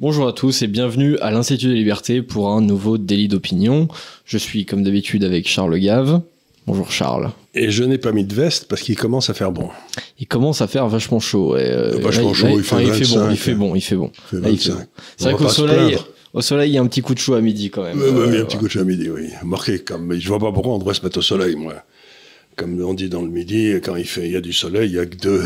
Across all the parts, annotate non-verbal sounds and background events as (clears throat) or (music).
Bonjour à tous et bienvenue à l'Institut des libertés pour un nouveau délit d'opinion. Je suis comme d'habitude avec Charles Gave. Bonjour Charles. Et je n'ai pas mis de veste parce qu'il commence à faire bon. Il commence à faire vachement chaud. Et, euh, Vachement là, chaud, là, il fait enfin, 25, bon, il fait bon, il fait bon. Il fait Là, il fait 25. bon. C'est vrai qu'au soleil, au soleil, il y a un petit coup de chaud à midi quand même. Ouais, il y a Euh, un petit coup de chat à midi, oui. Marqué comme, je vois pas pourquoi on devrait se mettre au soleil, moi. Comme on dit dans le midi, quand il fait, il y a du soleil, il y a que deux,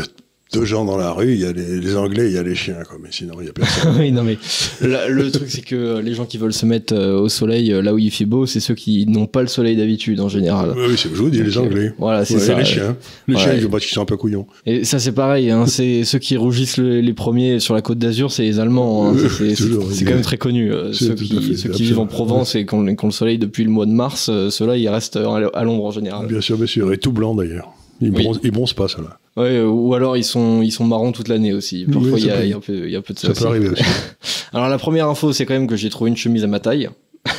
deux gens dans la rue, il y a les, les Anglais, il y a les chiens, quoi. Mais sinon, il y a personne. (laughs) oui, non mais la- le truc c'est que les gens qui veulent se mettre euh, au soleil euh, là où il fait beau, c'est ceux qui n'ont pas le soleil d'habitude en général. oui, c'est, je vous dis, les. Anglais. Voilà, c'est Ouais, ça. Les chiens. Les Ouais. chiens, ils, parce qu'ils sont un peu couillons. Et ça c'est pareil, hein, (laughs) c'est ceux qui rougissent le- les premiers sur la côte d'Azur, c'est les Allemands. hein. Euh, C'est- quand même très connu. euh, Ceux qui, fait, ceux qui vivent en Provence et qui ont, le soleil depuis le mois de mars, euh, ceux-là ils restent euh, à l'ombre en général. Bien sûr, bien sûr. Et tout blanc, d'ailleurs. Ils, Oui. bronzent, ils bronzent pas, ça, là. Ouais, euh, ou alors ils sont ils sont marrons toute l'année aussi. Parfois Oui, il y, a- peut- il y a un peu il y a un peu de ça. Ça aussi. peut arriver aussi. (laughs) Alors la première info c'est quand même que j'ai trouvé une chemise à ma taille.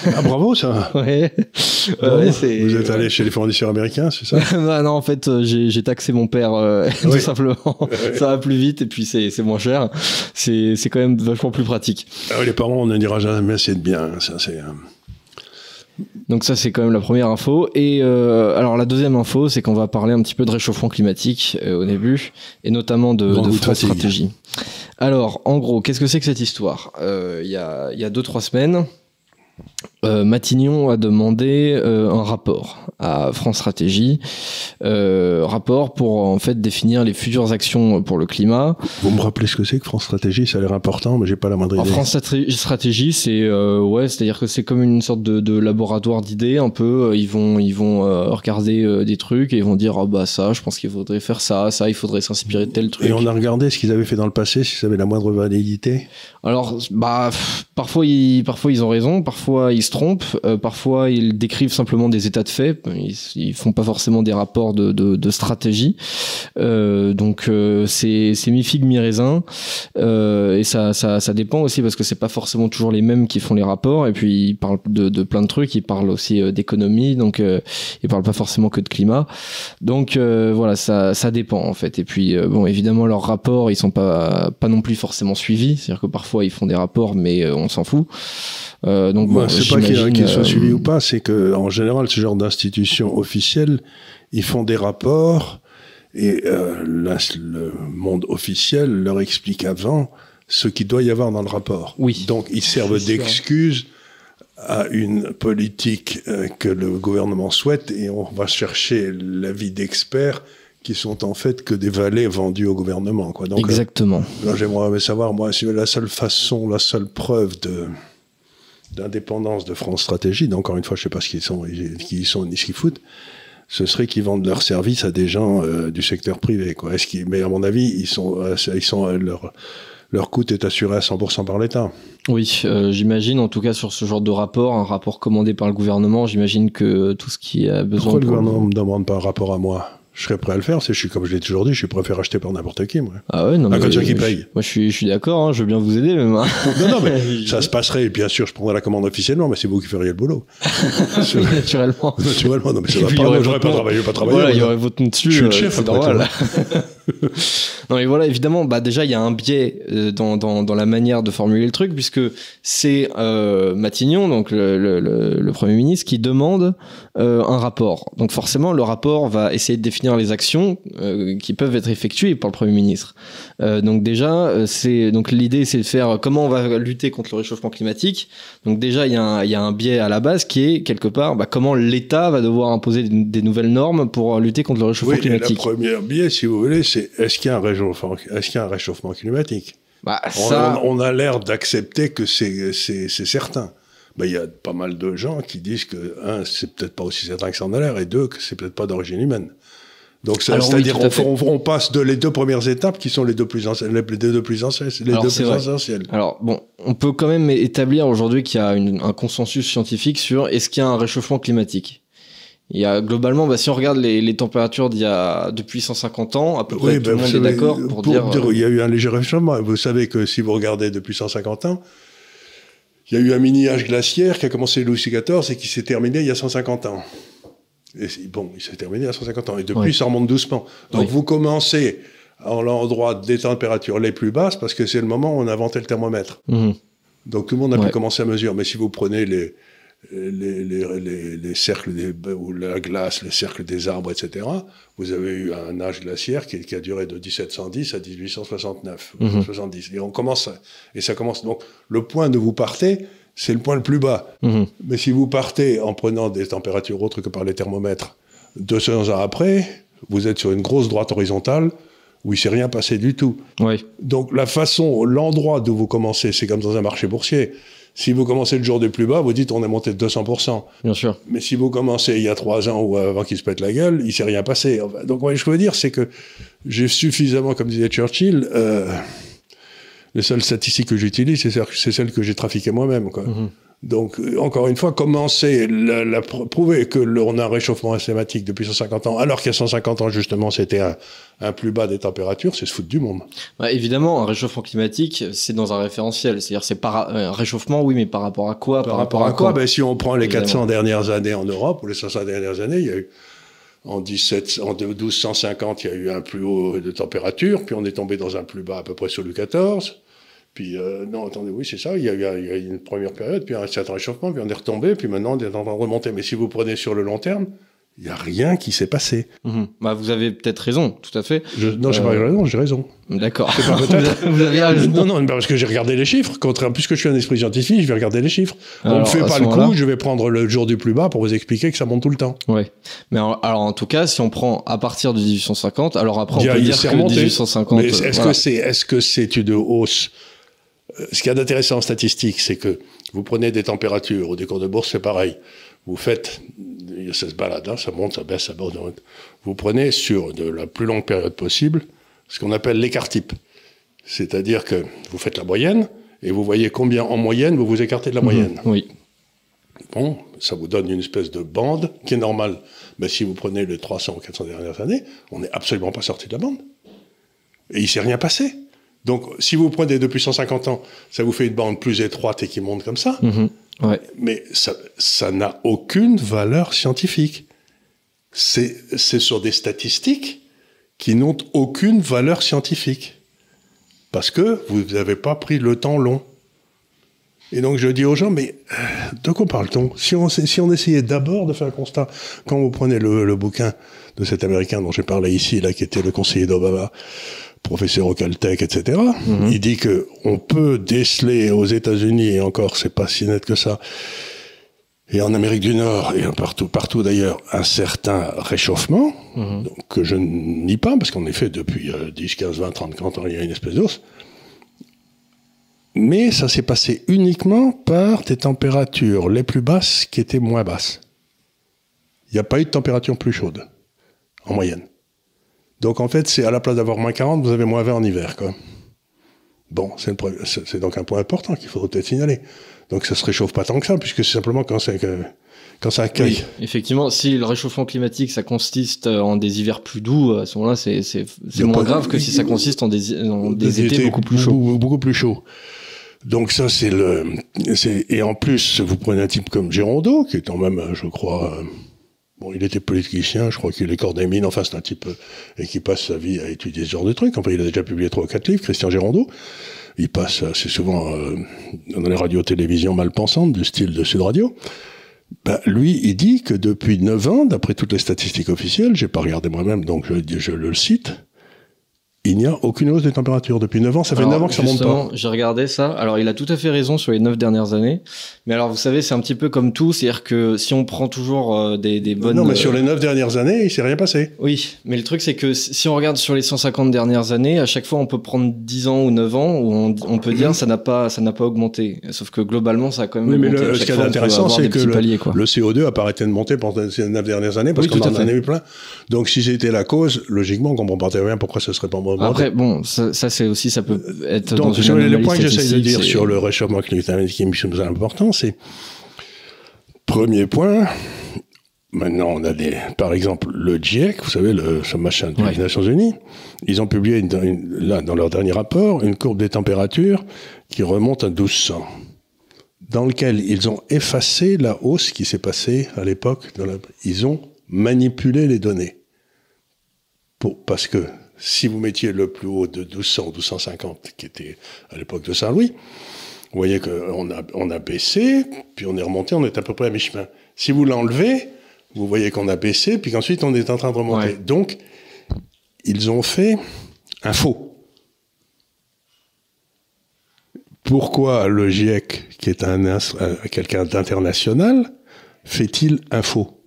ah, bravo, ça. (laughs) Ouais. Bravo. Ouais, c'est- Vous êtes allé chez les fournisseurs américains, c'est ça? (laughs) Bah non, en fait, euh, j'ai taxé mon père euh, tout simplement. Ça va plus vite et puis c'est c'est moins cher. C'est c'est quand même vachement plus pratique. Ah, Les parents, on ne dira jamais assez de bien. Ça, c'est. Donc ça, c'est quand même la première info. Et euh, alors la deuxième info, c'est qu'on va parler un petit peu de réchauffement climatique euh, au début, et notamment de, Grand de France. Stratégie. Alors, en gros, qu'est-ce que c'est que cette histoire? Euh, Il y, a, y a deux, trois semaines, euh, Matignon a demandé euh, un rapport à France Stratégie, euh, rapport pour en fait définir les futures actions pour le climat. Vous me rappelez ce que c'est que France Stratégie? Ça a l'air important, mais j'ai pas la moindre idée. France Straté- Stratégie, c'est ouais, c'est-à-dire que c'est comme une sorte de, de laboratoire d'idées un peu. Ils vont ils vont regarder des trucs et ils vont dire ah bah ça, je pense qu'il faudrait faire ça, ça, il faudrait s'inspirer de tel truc. Et on a regardé ce qu'ils avaient fait dans le passé, si ça avait la moindre validité? Alors bah pff, parfois ils parfois ils ont raison, parfois ils se trompent, euh, parfois ils décrivent simplement des états de fait. Ils, ils font pas forcément des rapports de, de, de stratégie. Euh, donc euh, c'est mi figue mi raisin Euh, et ça, ça ça dépend aussi parce que c'est pas forcément toujours les mêmes qui font les rapports et puis ils parlent de, de plein de trucs. Ils parlent aussi euh, d'économie donc ils parlent pas forcément que de climat. Donc voilà ça ça dépend en fait. Et puis bon évidemment leurs rapports ils sont pas pas non plus forcément suivis. C'est-à-dire que parfois ils font des rapports mais on s'en fout. Euh, donc bon, C'est pas j'imagine, qu'ils soient euh, suivis ou pas, c'est que en général, ce genre d'institutions officielles, ils font des rapports et euh, la- le monde officiel leur explique avant ce qu'il doit y avoir dans le rapport. Oui. Donc, ils servent d'excuse à une politique euh, que le gouvernement souhaite et on va chercher l'avis d'experts qui sont en fait que des valets vendus au gouvernement. Quoi. Donc, euh, Exactement. Là, J'aimerais savoir, moi, si la seule façon, la seule preuve de d'indépendance de France Stratégie, donc encore une fois, je sais pas ce qu'ils sont, qui sont ni ce qu'ils foutent, ce serait qu'ils vendent leurs services à des gens euh, du secteur privé. Quoi. Est-ce qu'ils, mais à mon avis, ils sont, euh, ils sont euh, leur leur coût est assuré à 100% par l'État. Oui, euh, j'imagine en tout cas sur ce genre de rapport, un rapport commandé par le gouvernement, j'imagine que tout ce qui a besoin Pourquoi le gouvernement me demande pas un rapport à moi? Je serais prêt à le faire. C'est, je suis comme je l'ai toujours dit, je suis prêt à faire acheter par n'importe qui. Moi. Ah ouais, non, À mais condition qu'il je- paye. Moi, je suis, je suis d'accord, hein, je veux bien vous aider même. hein. Non, non, mais (laughs) ça se passerait. Bien sûr, je prendrais la commande officiellement, mais c'est vous qui feriez le boulot. (laughs) Naturellement. Naturellement, non, mais ça va pas. j'aurais pas travaillé, pas travaillé. Voilà, il y aurait votre nom dessus. Je suis le euh, chef, après normal. (laughs) (laughs) non, mais voilà, évidemment, bah, déjà, il y a un biais euh, dans, dans, dans la manière de formuler le truc, puisque c'est euh, Matignon, donc le, le, le, le Premier ministre, qui demande euh, un rapport. Donc forcément, le rapport va essayer de définir les actions euh, qui peuvent être effectuées par le Premier ministre. Euh, donc déjà, euh, c'est donc l'idée, c'est de faire comment on va lutter contre le réchauffement climatique. Donc déjà, il y, a un- il y a un biais à la base qui est quelque part bah, comment l'État va devoir imposer des, des nouvelles normes pour lutter contre le réchauffement Oui, climatique. première biais, si vous voulez, c'est est-ce qu'il y a un réchauffement, est-ce qu'il y a un réchauffement climatique? Bah, On- ça, on, on a l'air d'accepter que c'est certain. Il y a pas mal de gens qui disent que, un, c'est peut-être pas aussi certain que ça en a l'air, et deux, que c'est peut-être pas d'origine humaine. Donc, oui, c'est-à-dire on, fait. on, on passe de les deux premières étapes qui sont les deux plus, anciennes- les deux plus, anciennes- les Alors, deux plus essentielles. Alors bon, on peut quand même établir aujourd'hui qu'il y a une- un consensus scientifique sur est-ce qu'il y a un réchauffement climatique? Il y a globalement, bah, si on regarde les, les températures d'il y a depuis 150 ans, à peu près tout ben, le vous monde est d'accord pour, dire. euh, il y a eu un léger réchauffement. Vous savez que si vous regardez depuis 150 ans, il y a eu un mini-âge glaciaire qui a commencé Louis XIV et qui s'est terminé il y a 150 ans. Et bon, il s'est terminé il y a 150 ans. Et depuis, Oui. ça remonte doucement. Donc Oui. vous commencez à l'endroit des températures les plus basses parce que c'est le moment où on a inventé le thermomètre. mhm. Donc tout le monde a Ouais. pu commencer à mesurer. Mais si vous prenez les, les, les, les, les cercles des, ou la glace, les cercles des arbres, etc., vous avez eu un âge glaciaire qui, qui a duré de 1710 à 1869, Mhm. 70. Et on commence, et ça commence. Donc le point d'où vous partez, c'est le point le plus bas. Mhm. Mais si vous partez en prenant des températures autres que par les thermomètres, 200 ans après, vous êtes sur une grosse droite horizontale où il s'est rien passé du tout. Donc la façon, l'endroit d'où vous commencez, c'est comme dans un marché boursier. Si vous commencez le jour du plus bas, vous dites on est monté de 200%. Bien sûr. Mais si vous commencez il y a trois ans ou avant qu'il se pète la gueule, il s'est rien passé. Donc que je veux dire, c'est que j'ai suffisamment, comme disait Churchill, euh, les seules statistiques que j'utilise, c'est celles, que j'ai trafiquées moi-même. quoi. Mhm. Donc, euh, encore une fois, commencer, la, la pr- prouver que l'on a un réchauffement systématique depuis 150 ans, alors qu'il y a 150 ans, justement, c'était un, un plus bas des températures, c'est se foutre du monde. Bah, évidemment, un réchauffement climatique, c'est dans un référentiel. C'est-à-dire, c'est par un réchauffement, oui, mais par rapport à quoi? Par rapport à quoi? ben, Si on prend les Évidemment. 400 dernières années en Europe, ou les 500 dernières années, il y a eu, en, 17, en 1250, il y a eu un plus haut de température, puis on est tombé dans un plus bas à peu près sur le 14. Puis, euh, non, attendez, oui, c'est ça, il y, a, eu- il y a eu une première période, puis un certain réchauffement, puis on est retombé, puis maintenant on est en train de remonter. Mais si vous prenez sur le long terme, il n'y a rien qui s'est passé. Mhm. Bah, vous avez peut-être raison, tout à fait. Je, non, j'ai Euh, pas raison, j'ai raison. D'accord. (laughs) vous avez raison. Non, non, parce que j'ai regardé les chiffres. Contrairement, puisque je suis un esprit scientifique, je vais regarder les chiffres. on ne fait pas ce le coup, je vais prendre le jour du plus bas pour vous expliquer que ça monte tout le temps. Ouais. Mais en- alors, en tout cas, si on prend à partir de 1850, alors après, on peut dire que remonté. 1850. Mais euh, est-ce voilà. que c'est est-ce que c'est une hausse Euh, Ce qui est intéressant en statistique, c'est que vous prenez des températures ou des cours de bourse, c'est pareil. Vous faites, ça se balade, hein, ça monte, ça baisse, ça monte. ça monte. Vous prenez sur de la plus longue période possible ce qu'on appelle l'écart type. C'est-à-dire que vous faites la moyenne et vous voyez combien en moyenne vous vous écartez de la moyenne. Mhm. Oui. Bon, ça vous donne une espèce de bande qui est normale. Mais si vous prenez les 300 ou 400 dernières années, on n'est absolument pas sorti de la bande. Et il s'est rien passé. Donc, si vous prenez depuis 150 ans, ça vous fait une bande plus étroite et qui monte comme ça. Mhm. Ouais. Mais ça n'a aucune valeur scientifique. C'est sur des statistiques qui n'ont aucune valeur scientifique. Parce que vous n'avez pas pris le temps long. Et donc je dis aux gens, mais euh, de quoi parle-t-on? Si on, si on essayait d'abord de faire un constat, quand vous prenez le, le bouquin de cet Américain dont j'ai parlé ici, là, qui était le conseiller d'Obama, professeur au Caltech, etc., il dit que on peut déceler aux États-Unis, et encore, c'est pas si net que ça, et en Amérique du Nord, et partout, partout d'ailleurs, un certain réchauffement, donc, que je ne nie pas, parce qu'en effet, depuis euh, 10, 15, 20, 30, 40 ans, il y a une espèce d'os. Mais ça s'est passé uniquement par des températures les plus basses qui étaient moins basses. Il n'y a pas eu de température plus chaude, en moyenne. Donc en fait, c'est à la place d'avoir moins 40, vous avez moins 20 en hiver. Quoi. Bon, c'est donc un point important qu'il faudrait peut-être signaler. Donc ça se réchauffe pas tant que ça, puisque c'est simplement quand, c'est que- quand ça accueille. Oui, effectivement, si le réchauffement climatique, ça consiste en des hivers plus doux, à ce moment-là, c'est moins de- grave que si ça consiste en des, en des étés étés beaucoup plus chauds. Beaucoup, beaucoup plus chauds. Donc ça, c'est le... Et en plus, vous prenez un type comme Gérondeau, qui est quand même, euh, je crois... euh, Bon, il était politicien, je crois qu'il est corps des mines, enfin c'est un type euh, et qui passe sa vie à étudier ce genre de trucs. Enfin, il a déjà publié trois ou quatre livres, Christian Gérondeau. Il passe assez souvent euh, dans les radios-télévisions mal pensantes, du style de Sud Radio. Ben, lui, il dit que depuis 9 ans, d'après toutes les statistiques officielles, j'ai pas regardé moi-même, donc je le cite, il n'y a aucune hausse des températures. Depuis 9 ans, ça fait Alors, 9 ans que ça monte pas. J'ai regardé ça. Alors, il a tout à fait raison sur les neuf dernières années. Mais alors, vous savez, c'est un petit peu comme tout. C'est-à-dire que si on prend toujours euh, des, des bonnes. non, mais euh, sur les 9 dernières années, il s'est rien passé. Oui, mais le truc, c'est que si on regarde sur les 150 dernières années, à chaque fois, on peut prendre 10 ans ou 9 ans où on, on peut dire ça n'a pas, ça n'a pas augmenté. Sauf que globalement, ça a quand même Oui, mais augmenté. le- À ce qui est intéressant, c'est que le- paliers. Le CO2 a pas arrêté de monter pendant ces 9 dernières années parce Oui, qu'on en a eu plein. Donc si c'était la cause, logiquement, on comprend pas très bien pourquoi ce serait pas Après, bon, ça, ça, c'est aussi, ça peut être dans Donc, une les, les anomalie points que j'essaye de dire sur le réchauffement climatique qui me semble important, c'est premier point. Maintenant, on a des, par exemple, le GIEC, vous savez, le, ce machin des Ouais. Nations Unies, ils ont publié une- une- là, dans leur dernier rapport une courbe des températures qui remonte à 1200, dans lequel ils ont effacé la hausse qui s'est passée à l'époque. dans la- Ils ont manipulé les données. Pour, parce que si vous mettiez le plus haut de 1200 ou 1250, qui était à l'époque de Saint-Louis, Vous voyez qu'on a, on a baissé, puis on est remonté, on est à peu près à mi-chemin. Si vous l'enlevez, vous voyez qu'on a baissé, puis qu'ensuite on est en train de remonter. Donc, ils ont fait un faux. Pourquoi le GIEC, qui est un, quelqu'un d'international, fait-il un faux?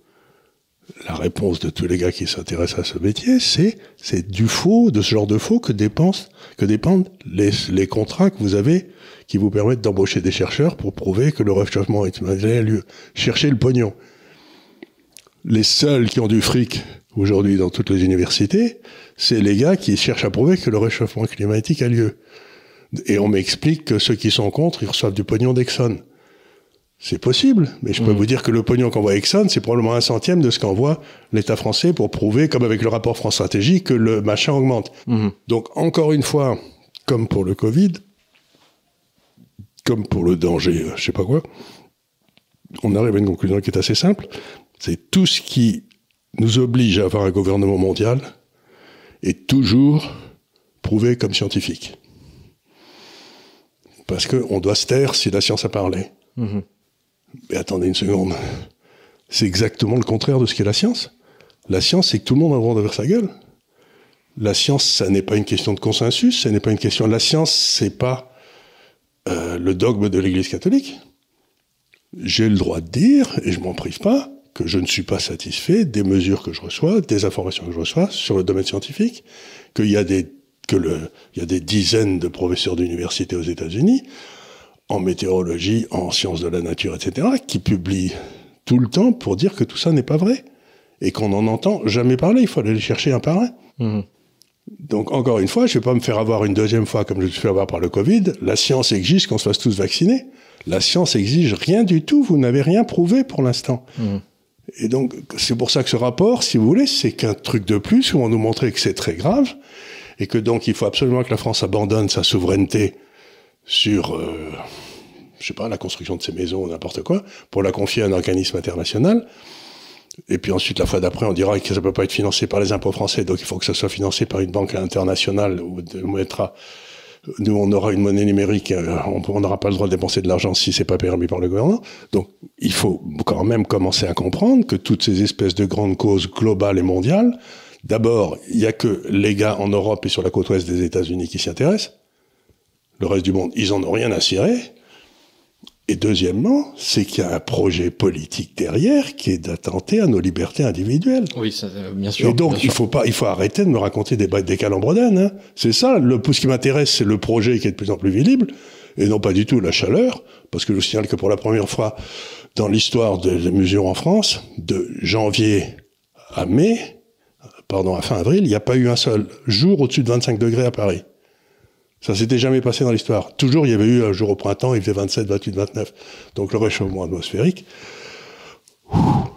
La réponse de tous les gars qui s'intéressent à ce métier, c'est c'est du faux, de ce genre de faux que que dépendent les, les contrats que vous avez qui vous permettent d'embaucher des chercheurs pour prouver que le réchauffement climatique a lieu. Cherchez le pognon. Les seuls qui ont du fric aujourd'hui dans toutes les universités, c'est les gars qui cherchent à prouver que le réchauffement climatique a lieu. Et on m'explique que ceux qui sont contre, ils reçoivent du pognon d'Exxon. C'est possible, mais je peux mmh. vous dire que le pognon qu'envoie Exxon, c'est probablement un centième de ce qu'envoie l'État français pour prouver, comme avec le rapport France Stratégie, que le machin augmente. Mmh. Donc, encore une fois, comme pour le Covid, comme pour le danger, euh, je sais pas quoi, on arrive à une conclusion qui est assez simple. C'est tout ce qui nous oblige à avoir un gouvernement mondial est toujours prouvé comme scientifique. Parce qu'on doit se taire si la science a parlé. Mhm. Mais attendez une seconde. C'est exactement le contraire de ce qu'est la science. La science, c'est que tout le monde a le droit sa gueule. La science, ça n'est pas une question de consensus, ce n'est pas une question. La science, c'est pas euh, le dogme de l'Église catholique. J'ai le droit de dire, et je m'en prive pas, que je ne suis pas satisfait des mesures que je reçois, des informations que je reçois sur le domaine scientifique, qu'il y a des que le, il y a des dizaines de professeurs d'université aux États-Unis en météorologie, en sciences de la nature, etc., qui publient tout le temps pour dire que tout ça n'est pas vrai et qu'on n'en entend jamais parler. Il faut aller les chercher un par un. Mmh. Donc, encore une fois, je ne vais pas me faire avoir une deuxième fois comme je me suis fait avoir par le Covid. La science exige qu'on se fasse tous vacciner. La science exige rien du tout. Vous n'avez rien prouvé pour l'instant. Mmh. Et donc, c'est pour ça que ce rapport, si vous voulez, c'est qu'un truc de plus où on nous montrait que c'est très grave et que donc il faut absolument que la France abandonne sa souveraineté sur, euh, je sais pas, la construction de ses maisons ou n'importe quoi, pour la confier à un organisme international. Et puis ensuite, la fois d'après, on dira que ça peut pas être financé par les impôts français, donc il faut que ça soit financé par une banque internationale où on mettra nous, on aura une monnaie numérique, euh, on n'aura pas le droit de dépenser de l'argent si c'est pas permis par le gouvernement. Donc, il faut quand même commencer à comprendre que toutes ces espèces de grandes causes globales et mondiales D'abord, il n'y a que les gars en Europe et sur la côte ouest des États-Unis qui s'y intéressent. Le reste du monde, ils en ont rien à cirer. Et deuxièmement, c'est qu'il y a un projet politique derrière qui est d'attenter à nos libertés individuelles. Oui, ça, euh, bien sûr. Et donc, il faut pas, il faut arrêter de me raconter des, des calambredanes. Hein. C'est ça. Le, ce qui m'intéresse, c'est le projet qui est de plus en plus visible, et non pas du tout la chaleur, parce que je signale que pour la première fois dans l'histoire des mesures en France, de janvier à mai, pardon, à fin avril, il n'y a pas eu un seul jour au-dessus de 25 degrés à Paris. Ça s'était jamais passé dans l'histoire. Toujours, il y avait eu un jour au printemps, il faisait 27, 28, 29. Donc le réchauffement atmosphérique,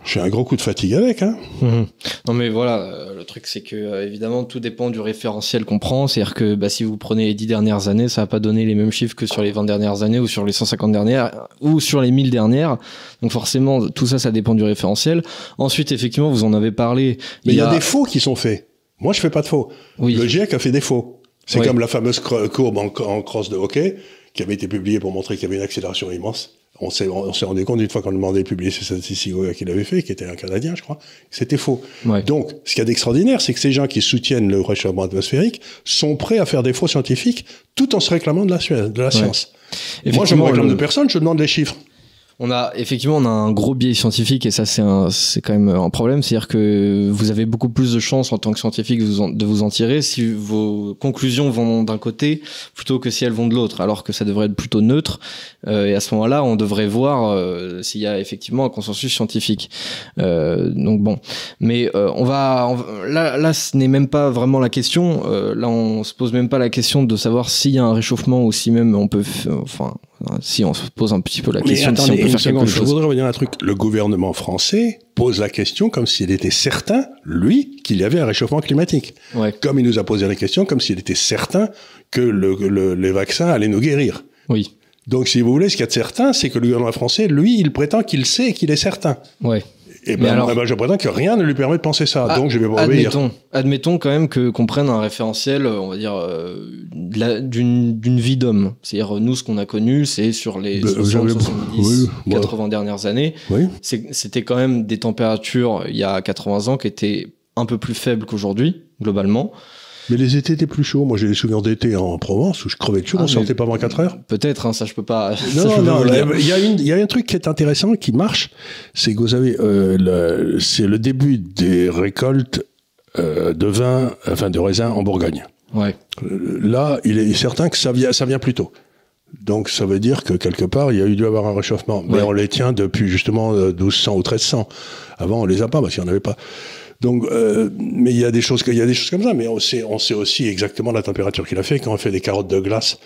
j'ai un gros coup de fatigue avec. Hein. Mhm. Non mais voilà, euh, le truc c'est que euh, évidemment tout dépend du référentiel qu'on prend. C'est-à-dire que bah, si vous prenez les 10 dernières années, ça va pas donner les mêmes chiffres que sur les 20 dernières années ou sur les 150 dernières ou sur les 1000 dernières. Donc forcément tout ça, ça dépend du référentiel. Ensuite effectivement, vous en avez parlé. Mais il y, a... des faux qui sont faits. Moi je fais pas de faux. Oui. Le GIEC a fait des faux. C'est comme la fameuse courbe en, en cross de hockey qui avait été publiée pour montrer qu'il y avait une accélération immense on s'est, on s'est rendu compte une fois qu'on demandait de publier ces statistiques qu'il avait fait, qui était un Canadien, je crois, c'était faux. Donc, ce qu'il y a d'extraordinaire, c'est que ces gens qui soutiennent le réchauffement atmosphérique sont prêts à faire des faux scientifiques tout en se réclamant de la, de la science. Moi, je me réclame de personne, je demande les chiffres. On a effectivement on a un gros biais scientifique et ça c'est c'est quand même un problème, c'est-à-dire que vous avez beaucoup plus de chances en tant que scientifique de vous en, tirer si vos conclusions vont d'un côté plutôt que si elles vont de l'autre, alors que ça devrait être plutôt neutre. Euh, et à ce moment-là, on devrait voir euh, s'il y a effectivement un consensus scientifique. Euh, donc bon, mais euh, on va, là là ce n'est même pas vraiment la question. Euh, là on se pose même pas la question de savoir s'il y a un réchauffement ou si même on peut, enfin si on se pose un petit peu la question si on peut faire quelque chose. Je voudrais revenir à un truc. Le gouvernement français pose la question comme s'il était certain, lui, qu'il y avait un réchauffement climatique. Ouais. Comme il nous a posé la question comme s'il était certain que le, les vaccins allaient nous guérir. Oui. Donc, si vous voulez, ce qu'il y a de certain, c'est que le gouvernement français, lui, il prétend qu'il sait et qu'il est certain. Ouais. Et ben, alors, eh ben, je prétends que rien ne lui permet de penser ça. Ah, donc je vais pas admettons, admettons quand même que qu'on prenne un référentiel, on va dire, euh, d'une vie d'homme. C'est-à-dire nous, ce qu'on a connu, c'est sur les 60, 70, 80 dernières années. C'était quand même des températures il y a 80 ans qui étaient un peu plus faibles qu'aujourd'hui globalement. Mais les étés étaient plus chauds. Moi, j'ai des souvenirs d'été en Provence où je crevais de chaud, ah, on sortait pas avant 4 heures. Peut-être, hein, ça je peux pas. Non, (laughs) non, il y, a il y a un truc qui est intéressant, qui marche, c'est que vous avez, euh, c'est le début des récoltes euh, de vin, enfin de raisin en Bourgogne. Ouais. Euh, là, il est certain que ça vient, ça vient plus tôt. Donc ça veut dire que quelque part, il y a eu dû avoir un réchauffement. Mais on les tient depuis justement 1200 ou 1300. Avant, on les a pas parce qu'il n'y en avait pas. Donc, euh, mais il y a des choses, il y a des choses comme ça. Mais on sait, on sait aussi exactement la température qu'il a fait quand on fait des carottes de glace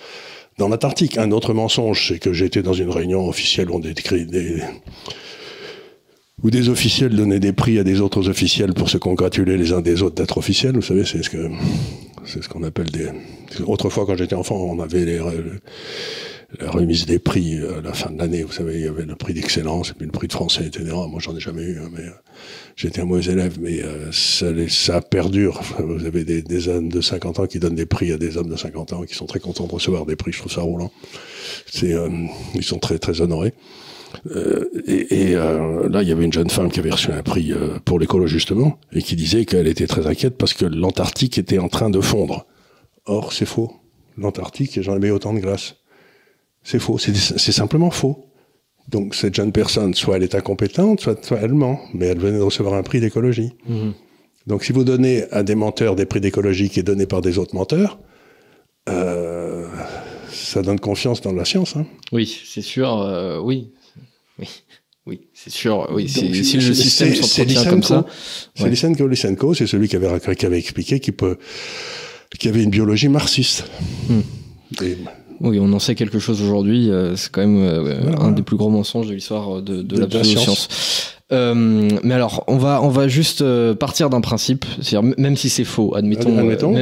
dans l'Antarctique. Un autre mensonge, c'est que j'étais dans une réunion officielle où on décrit des où des officiels donnaient des prix à des autres officiels pour se congratuler les uns des autres d'être officiels. Vous savez, c'est ce que c'est ce qu'on appelle des. Autrefois, quand j'étais enfant, on avait les, la remise des prix à la fin de l'année. Vous savez, il y avait le prix d'excellence et puis le prix de français, etc. Moi, j'en ai jamais eu, hein, mais euh, j'étais un mauvais élève, mais euh, ça, ça perdure. (laughs) Vous avez des, des, hommes de 50 ans qui donnent des prix à des hommes de 50 ans qui sont très contents de recevoir des prix. Je trouve ça roulant. C'est, euh, ils sont très très honorés. Euh, et, et là, il y avait une jeune femme qui avait reçu un prix pour l'écolo justement et qui disait qu'elle était très inquiète parce que l'Antarctique était en train de fondre. Or, c'est faux. L'Antarctique, j'en jamais autant de glace. C'est faux, c'est simplement faux. Donc cette jeune personne, soit elle est incompétente, soit, elle ment, mais elle venait de recevoir un prix d'écologie. Mhm. Donc si vous donnez à des menteurs des prix d'écologie qui est donné par des autres menteurs, euh, ça donne confiance dans la science. Hein. Oui, c'est sûr, euh, oui. oui. Oui, c'est sûr. Oui, si le système s'entretient comme ça. C'est Lysenko. Lysenko, c'est celui qui avait, qui avait expliqué qu'il peut, qu'il y avait une biologie marxiste. Hmm. Oui, on en sait quelque chose aujourd'hui. Euh, c'est quand même euh, un des plus gros mensonges de l'histoire de, de, la science. Euh, mais alors, on va, on va juste partir d'un principe, c'est-à-dire même si c'est faux, admettons,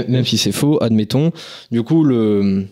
même si c'est faux, admettons. Du coup, le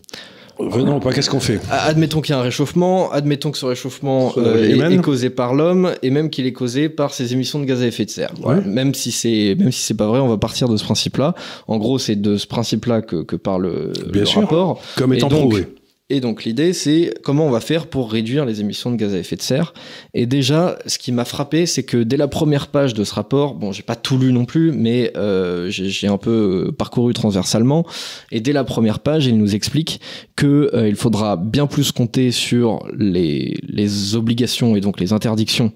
Venons pas, qu'est-ce qu'on fait Admettons qu'il y a un réchauffement, admettons que ce réchauffement est, causé par l'homme et même qu'il est causé par ses émissions de gaz à effet de serre. Même si c'est même si c'est pas vrai, on va partir de ce principe-là. En gros, c'est de ce principe-là que, que parle Bien le sûr, rapport. Comme étant prouvé. Et donc l'idée, c'est comment on va faire pour réduire les émissions de gaz à effet de serre. Et déjà, ce qui m'a frappé, c'est que dès la première page de ce rapport, bon, j'ai pas tout lu non plus, mais euh, j'ai un peu parcouru transversalement. Et dès la première page, il nous explique que euh, il faudra bien plus compter sur les, les obligations et donc les interdictions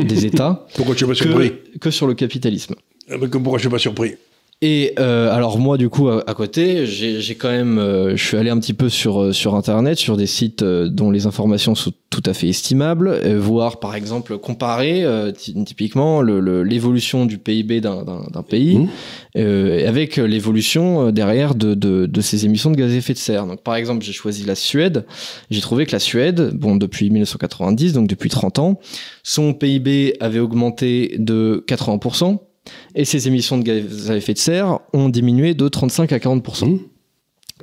des (laughs) États Pourquoi tu es pas surpris? que sur le capitalisme. Ah, pourquoi je suis pas surpris? Et euh, alors moi du coup à, côté, j'ai quand même, euh, je suis allé un petit peu sur euh, sur internet, sur des sites euh, dont les informations sont tout à fait estimables, voir par exemple comparer typiquement l'évolution du PIB d'un pays mmh. avec l'évolution derrière de, de, de ces émissions de gaz à effet de serre. Donc par exemple j'ai choisi la Suède, j'ai trouvé que la Suède, bon depuis 1990, donc depuis 30 ans, son PIB avait augmenté de 80% et ses émissions de gaz à effet de serre ont diminué de 35 à 40%. Mmh.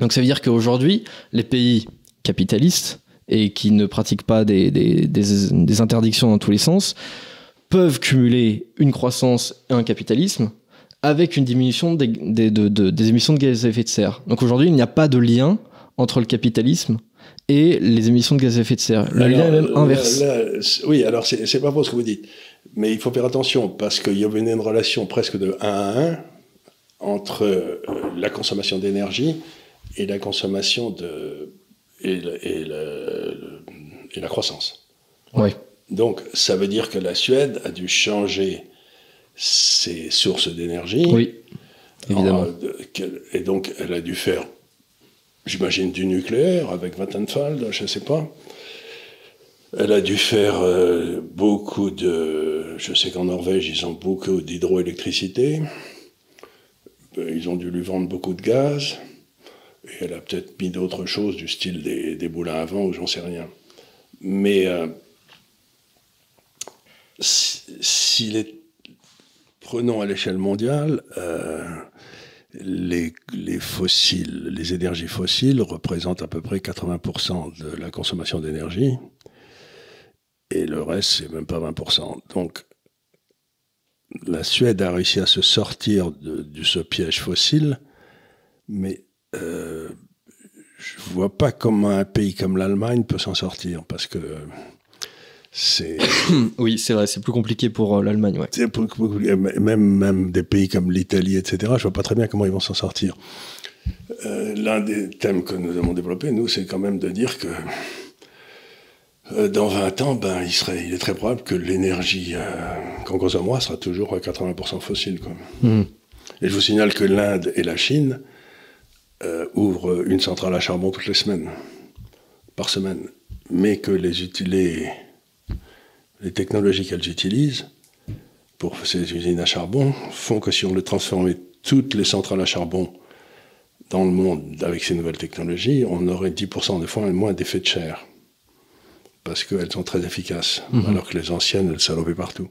Donc ça veut dire qu'aujourd'hui, les pays capitalistes et qui ne pratiquent pas des, des, des, interdictions dans tous les sens peuvent cumuler une croissance et un capitalisme avec une diminution des, des émissions de gaz à effet de serre. Donc aujourd'hui, il n'y a pas de lien entre le capitalisme et les émissions de gaz à effet de serre. Le lien est même inverse. oui, alors c'est pas faux ce que vous dites. Mais il faut faire attention parce qu'il y avait une relation presque de 1 à 1 entre euh, la consommation d'énergie et la consommation de. et, et, et la croissance. Oui. Donc, ça veut dire que la Suède a dû changer ses sources d'énergie. Oui, évidemment. et donc, elle a dû faire, j'imagine, du nucléaire avec Vattenfall, je ne sais pas. Elle a dû faire euh, beaucoup de... Je sais qu'en Norvège, ils ont beaucoup d'hydroélectricité. Euh, ils ont dû lui vendre beaucoup de gaz. Et elle a peut-être mis d'autres choses du style des, des, boulins à vent ou j'en sais rien. Mais euh, si, les... Prenons à l'échelle mondiale, les, les, fossiles, les énergies fossiles représentent à peu près 80% de la consommation d'énergie et le reste, c'est même pas 20%. Donc, la Suède a réussi à se sortir de, ce piège fossile, mais euh, je vois pas comment un pays comme l'Allemagne peut s'en sortir, parce que c'est... (coughs) oui, c'est vrai, c'est plus compliqué pour euh, l'Allemagne. Ouais. Même, même des pays comme l'Italie, etc., je vois pas très bien comment ils vont s'en sortir. Euh, l'un des thèmes que nous avons développé, nous, c'est quand même de dire que dans 20 ans, ben, il, serait, il est très probable que l'énergie euh, qu'on consommera sera toujours à 80% fossile. Quoi. Hmm. Et je vous signale que l'Inde et la Chine euh, ouvrent une centrale à charbon toutes les semaines, par semaine, mais que les, les, les technologies qu'elles utilisent pour ces usines à charbon font que si on les transformait toutes les centrales à charbon dans le monde avec ces nouvelles technologies, on aurait 10% de fois moins d'effet de chair parce qu'elles sont très efficaces, mhm. alors que les anciennes, elles salopaient partout.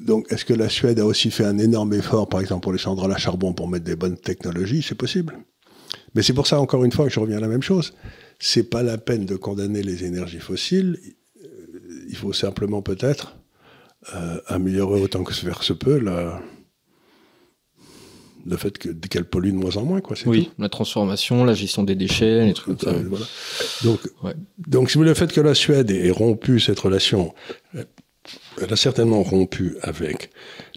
Donc, est-ce que la Suède a aussi fait un énorme effort, par exemple, pour les centrales à charbon, pour mettre des bonnes technologies? C'est possible. Mais c'est pour ça, encore une fois, que je reviens à la même chose. C'est pas la peine de condamner les énergies fossiles. Euh, il faut simplement peut-être euh, améliorer autant que se faire se peut la, le fait qu'elle pollue de moins en moins. Quoi, oui, la transformation, la gestion des déchets, les trucs comme ça. Voilà. Donc, donc, si vous le fait que la Suède ait rompu cette relation, elle a certainement rompu avec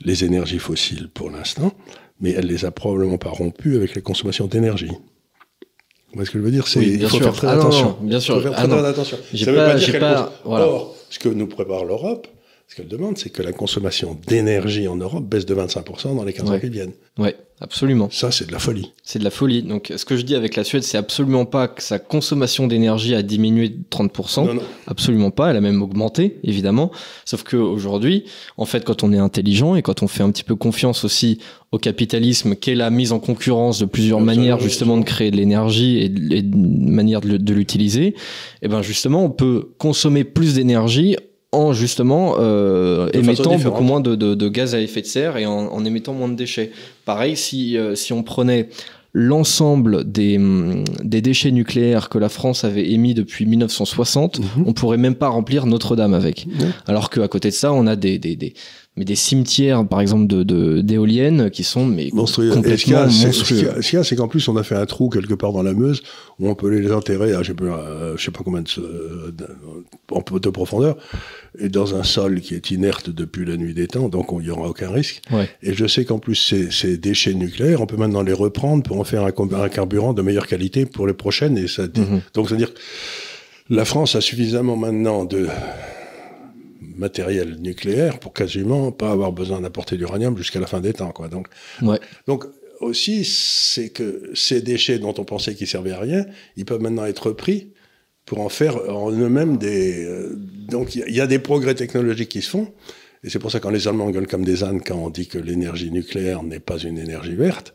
les énergies fossiles pour l'instant, mais elle les a probablement pas rompues avec les consommations d'énergie. Vous voyez ce que je veux dire? C'est il faut faire très ah attention. bien sûr. Il faut faire ah très attention. Ça veut pas, dire qu'elle pas... Voilà. Or, ce que nous prépare l'Europe, ce qu'elle demande, c'est que la consommation d'énergie en Europe baisse de 25% dans les 15 ans qui viennent. Ouais, absolument. Ça, c'est de la folie. C'est de la folie. Donc, ce que je dis avec la Suède, c'est absolument pas que sa consommation d'énergie a diminué de 30%. Non, non. Absolument pas. Elle a même augmenté, évidemment. Sauf qu'aujourd'hui, en fait, quand on est intelligent et quand on fait un petit peu confiance aussi au capitalisme, qu'est la mise en concurrence de plusieurs manières, justement, de créer de l'énergie et de, manières de l'utiliser, et eh ben, justement, on peut consommer plus d'énergie en justement euh, émettant beaucoup moins de, de, de, gaz à effet de serre et en, en émettant moins de déchets. Pareil, si, euh, si on prenait l'ensemble des, hum, des déchets nucléaires que la France avait émis depuis 1960, mhm. on pourrait même pas remplir Notre-Dame avec. Alors qu'à côté de ça, on a des, des, des, mais des cimetières, par exemple, de d'éoliennes qui sont mais monstrueux. complètement monstrueux. Ce qu'il y a, c'est qu'en plus, on a fait un trou quelque part dans la Meuse où on peut les enterrer à je sais pas, je sais pas combien de, de, de profondeur et dans un sol qui est inerte depuis la nuit des temps, donc il n'y aura aucun risque. Ouais. Et je sais qu'en plus, ces, ces, déchets nucléaires, on peut maintenant les reprendre pour en faire un, un carburant de meilleure qualité pour les prochaines. Et ça, mhm. Donc, c'est-à-dire la France a suffisamment maintenant de matériel nucléaire pour quasiment pas avoir besoin d'apporter d'uranium jusqu'à la fin des temps. Quoi. Donc, ouais. donc aussi, c'est que ces déchets dont on pensait qu'ils servaient à rien, ils peuvent maintenant être repris pour en faire en eux-mêmes des... Euh, donc il y, a des progrès technologiques qui se font, et c'est pour ça que quand les Allemands gueulent comme des ânes quand on dit que l'énergie nucléaire n'est pas une énergie verte,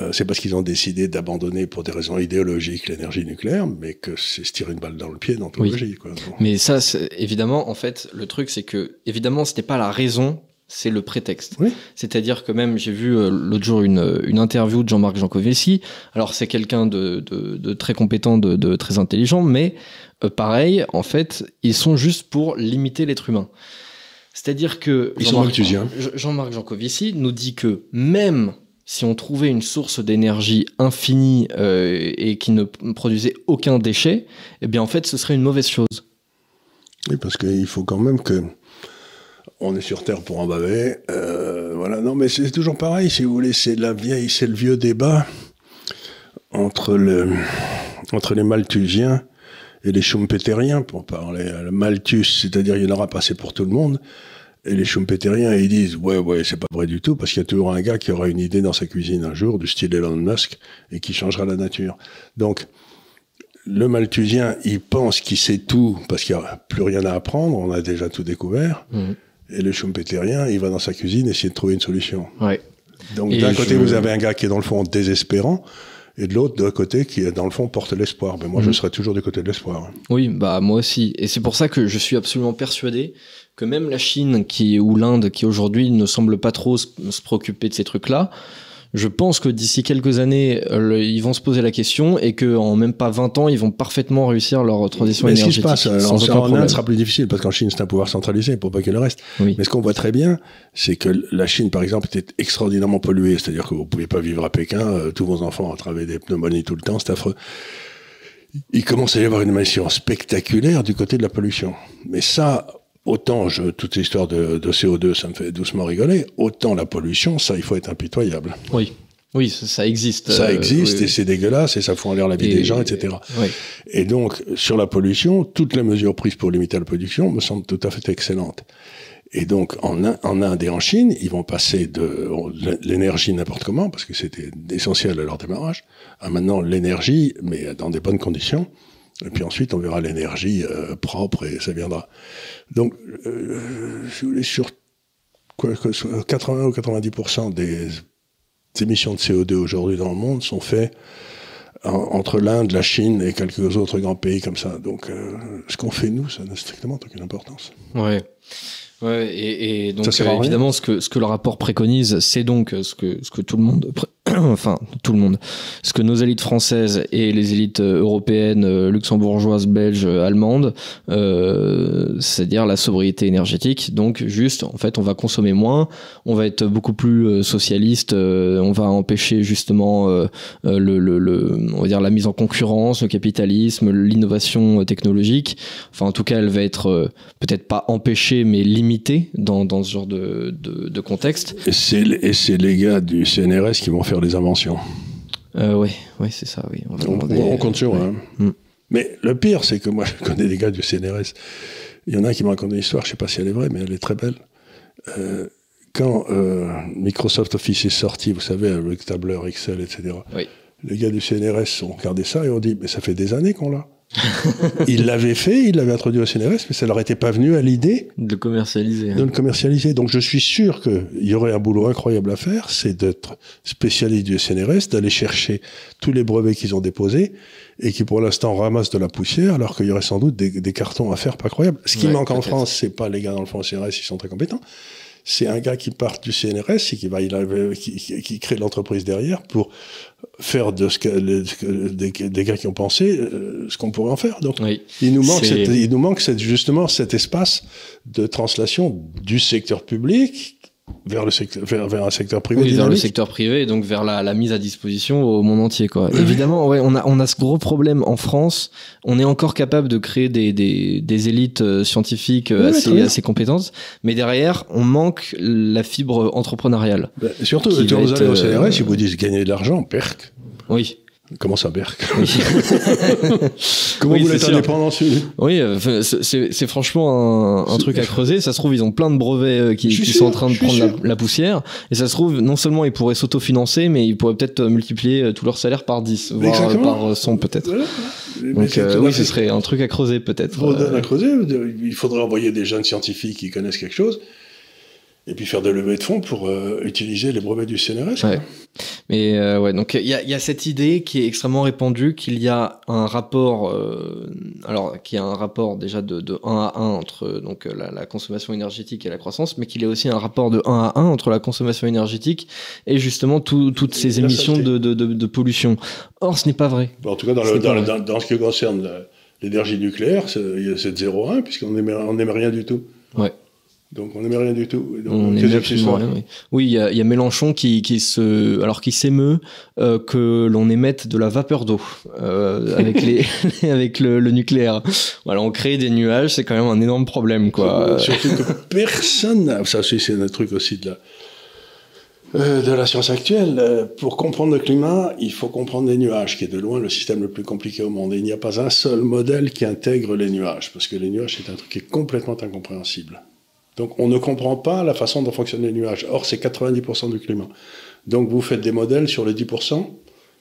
euh, c'est parce qu'ils ont décidé d'abandonner pour des raisons idéologiques l'énergie nucléaire, mais que c'est se tirer une balle dans le pied dans oui. Quoi. Mais ça, évidemment, en fait, le truc, c'est que, évidemment, ce n'est pas la raison, c'est le prétexte. Oui. C'est-à-dire que même, j'ai vu euh, l'autre jour une, une, interview de Jean-Marc Jancovici. Alors, c'est quelqu'un de, de, de, très compétent, de, de, très intelligent, mais euh, pareil, en fait, ils sont juste pour limiter l'être humain. C'est-à-dire que Jean-Marc Jean Jancovici nous dit que même si on trouvait une source d'énergie infinie euh, et qui ne produisait aucun déchet, eh bien en fait ce serait une mauvaise chose. Oui, parce qu'il faut quand même que on est sur Terre pour en baver. Euh, voilà, non, mais c'est toujours pareil, si vous voulez, c'est la vieille, c'est le vieux débat entre le entre les Malthusiens et les Schumpeteriens, pour parler. Le Malthus, c'est-à-dire il y en aura pas assez pour tout le monde. Et les Schumpeteriens, ils disent, ouais, ouais, c'est pas vrai du tout, parce qu'il y a toujours un gars qui aura une idée dans sa cuisine un jour, du style Elon Musk, et qui changera la nature. Donc, le Malthusien, il pense qu'il sait tout, parce qu'il n'y a plus rien à apprendre, on a déjà tout découvert. Mmh. Et le Schumpeterien, il va dans sa cuisine essayer de trouver une solution. Ouais. Donc, d'un côté, vous avez un gars qui est dans le fond désespérant, et de l'autre, d'un côté, qui dans le fond porte l'espoir. Mais moi, je mmh. serai toujours du côté de l'espoir. Oui, bah moi aussi. Et c'est pour ça que je suis absolument persuadé que même la Chine qui ou l'Inde qui aujourd'hui ne semble pas trop se, préoccuper de ces trucs-là, je pense que d'ici quelques années, ils vont se poser la question et qu'en même pas 20 ans, ils vont parfaitement réussir leur transition Mais ce qui énergétique. se passe sans en. Inde sera plus difficile parce qu'en Chine c'est un pouvoir centralisé pour pas qu'il le reste. Oui. Mais ce qu'on voit très bien, c'est que la Chine, par exemple, était extraordinairement polluée. C'est-à-dire que vous ne pouviez pas vivre à Pékin, euh, tous vos enfants attrapaient des pneumonies tout le temps, c'est affreux. Il commence à y avoir une mission spectaculaire du côté de la pollution. Mais ça, autant je, toute l'histoire de, de CO2, ça me fait doucement rigoler, autant la pollution, ça, il faut être impitoyable. Oui, oui, ça, ça existe. Ça euh, existe oui, et c'est dégueulasse et ça fout en l'air la vie Et- des gens, etc. oui. Et donc, sur la pollution, toutes les mesures prises pour limiter la pollution me semblent tout à fait excellentes. Et donc, en, en Inde et en Chine, ils vont passer de l'énergie n'importe comment, parce que c'était essentiel à leur démarrage, à maintenant l'énergie, mais dans des bonnes conditions. Et puis ensuite, on verra l'énergie euh, propre et ça viendra. Donc, euh, si vous voulez, sur quoi que ce soit 80 ou 90% des émissions de CO2 aujourd'hui dans le monde sont faites en- entre l'Inde, la Chine et quelques autres grands pays comme ça. Donc, euh, ce qu'on fait nous, ça n'a strictement aucune importance. Ouais. Ouais, et, et donc euh, évidemment ce que ce que le rapport préconise, c'est donc euh, ce que ce que tout le monde, pré- (clears throat) enfin tout le monde, ce que nos élites françaises et les élites euh, européennes, euh, luxembourgeoises, belges, euh, allemandes, euh, c'est-à-dire la sobriété énergétique. Donc juste, en fait, on va consommer moins, on va être beaucoup plus socialiste, euh, on va empêcher justement euh, le, le, le, on va dire la mise en concurrence, le capitalisme, l'innovation technologique. Enfin, en tout cas, elle va être peut-être pas empêchée, mais limitée dans, dans ce genre de, de, de contexte. Et c'est les gars du CNRS qui vont faire les inventions. Euh, oui, oui, c'est ça, oui. On va On, demander- on compte sur eux. hein. Mm. Mais le pire, c'est que moi, je connais des gars du CNRS. Il y en a un qui me raconte une histoire, je sais pas si elle est vraie, mais elle est très belle. Euh, quand euh, Microsoft Office est sorti, vous savez, avec tableur, Excel, etc., Oui. les gars du CNRS ont regardé ça et ont dit, mais ça fait des années qu'on l'a. (laughs) ils l'avaient fait, ils l'avaient introduit au CNRS, mais ça leur était pas venu à l'idée De le commercialiser. de le commercialiser. Donc je suis sûr qu'il y aurait un boulot incroyable à faire, c'est d'être spécialiste du CNRS, d'aller chercher tous les brevets qu'ils ont déposés et qui pour l'instant ramassent de la poussière, alors qu'il y aurait sans doute des, des cartons à faire pas croyables. Ce qui Ouais, manque en. France, c'est pas les gars dans le fond CNRS, ils sont très compétents. C'est un gars qui part du CNRS et qui va, il a- qui, crée l'entreprise derrière pour faire de ce que, le- des, des gars qui ont pensé euh, ce qu'on pourrait en faire. Donc, Oui. il nous manque, cette- il nous manque cette- justement cet espace de translation du secteur public vers, le secteur, vers, vers un secteur privé Oui, vers le secteur privé et donc vers la, la mise à disposition au monde entier. Quoi. (clears throat) Évidemment, ouais, on, a, on a ce gros problème en France. On est encore capable de créer des, des, des élites euh, scientifiques euh, assez, assez compétentes, mais derrière, on manque la fibre entrepreneuriale. Ben, surtout, Qui quand va vous être, allez au euh, CNRS, ils vous disent gagner de l'argent, perc. Oui. Comment ça, Oui, (laughs) Comment Oui, vous l'êtes indépendant Oui, euh, c'est- franchement un, truc à creuser. Ça se trouve, ils ont plein de brevets euh, qui, sûr, sont en train de prendre la, poussière. Et ça se trouve, non seulement ils pourraient s'autofinancer, mais ils pourraient peut-être euh, multiplier euh, tout leur salaire par 10, voire euh, Exactement. par euh, 100 peut-être. Voilà. Donc oui, ce serait un truc à creuser peut-être. Il faudrait envoyer des jeunes scientifiques qui connaissent quelque chose et puis faire des levées de fonds pour euh, utiliser les brevets du CNRS. Ouais. Mais euh, ouais, donc il y a, il y a cette idée qui est extrêmement répandue qu'il y a un rapport, euh, alors qu'il y a un rapport déjà de, de 1 à 1 entre donc la, la consommation énergétique et la croissance, mais qu'il y a aussi un rapport de 1 à 1 entre la consommation énergétique et justement tout- toutes ces Et émissions de, de, de, de pollution. Or, ce n'est pas vrai. Bon, en tout cas, dans, le, ce qui concerne l'énergie nucléaire, c'est c'est de 0,1 puisqu'on n'émet on n'émet rien du tout. Ouais. Donc on n'émet rien du tout. Donc, On absolument rien. Oui, Oui, il y a, il y a Mélenchon qui, qui se, alors qui s'émeut euh, que l'on émette de la vapeur d'eau euh, avec les, (laughs) avec le, le nucléaire. Voilà, on crée des nuages, c'est quand même un énorme problème, quoi. Surtout que personne, n'a- ça aussi c'est un truc aussi de la, euh, de la science actuelle. Euh, Pour comprendre le climat, il faut comprendre les nuages, qui est de loin le système le plus compliqué au monde. Et il n'y a pas un seul modèle qui intègre les nuages, parce que les nuages c'est un truc qui est complètement incompréhensible. Donc on ne comprend pas la façon dont fonctionnent les nuages. Or c'est 90% du climat. Donc vous faites des modèles sur les 10%,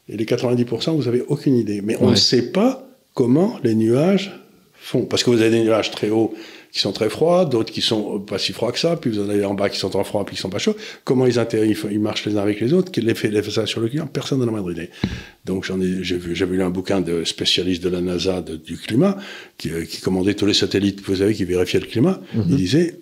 et les 90%, vous n'avez aucune idée. Mais on Ouais. ne sait pas comment les nuages font. Parce que vous avez des nuages très hauts qui sont très froids, d'autres qui sont pas si froids que ça, puis vous en avez en bas qui sont trop froids, puis qui sont pas chauds. Comment ils, ils, marchent les uns avec les autres Quel effet l'effet ça sur le climat Personne n'en a la moindre idée. Donc j'en ai, j'ai vu, j'avais lu un bouquin de spécialistes de la NASA de- du climat qui, euh, qui commandait tous les satellites, vous savez, qui vérifiaient le climat. Il disait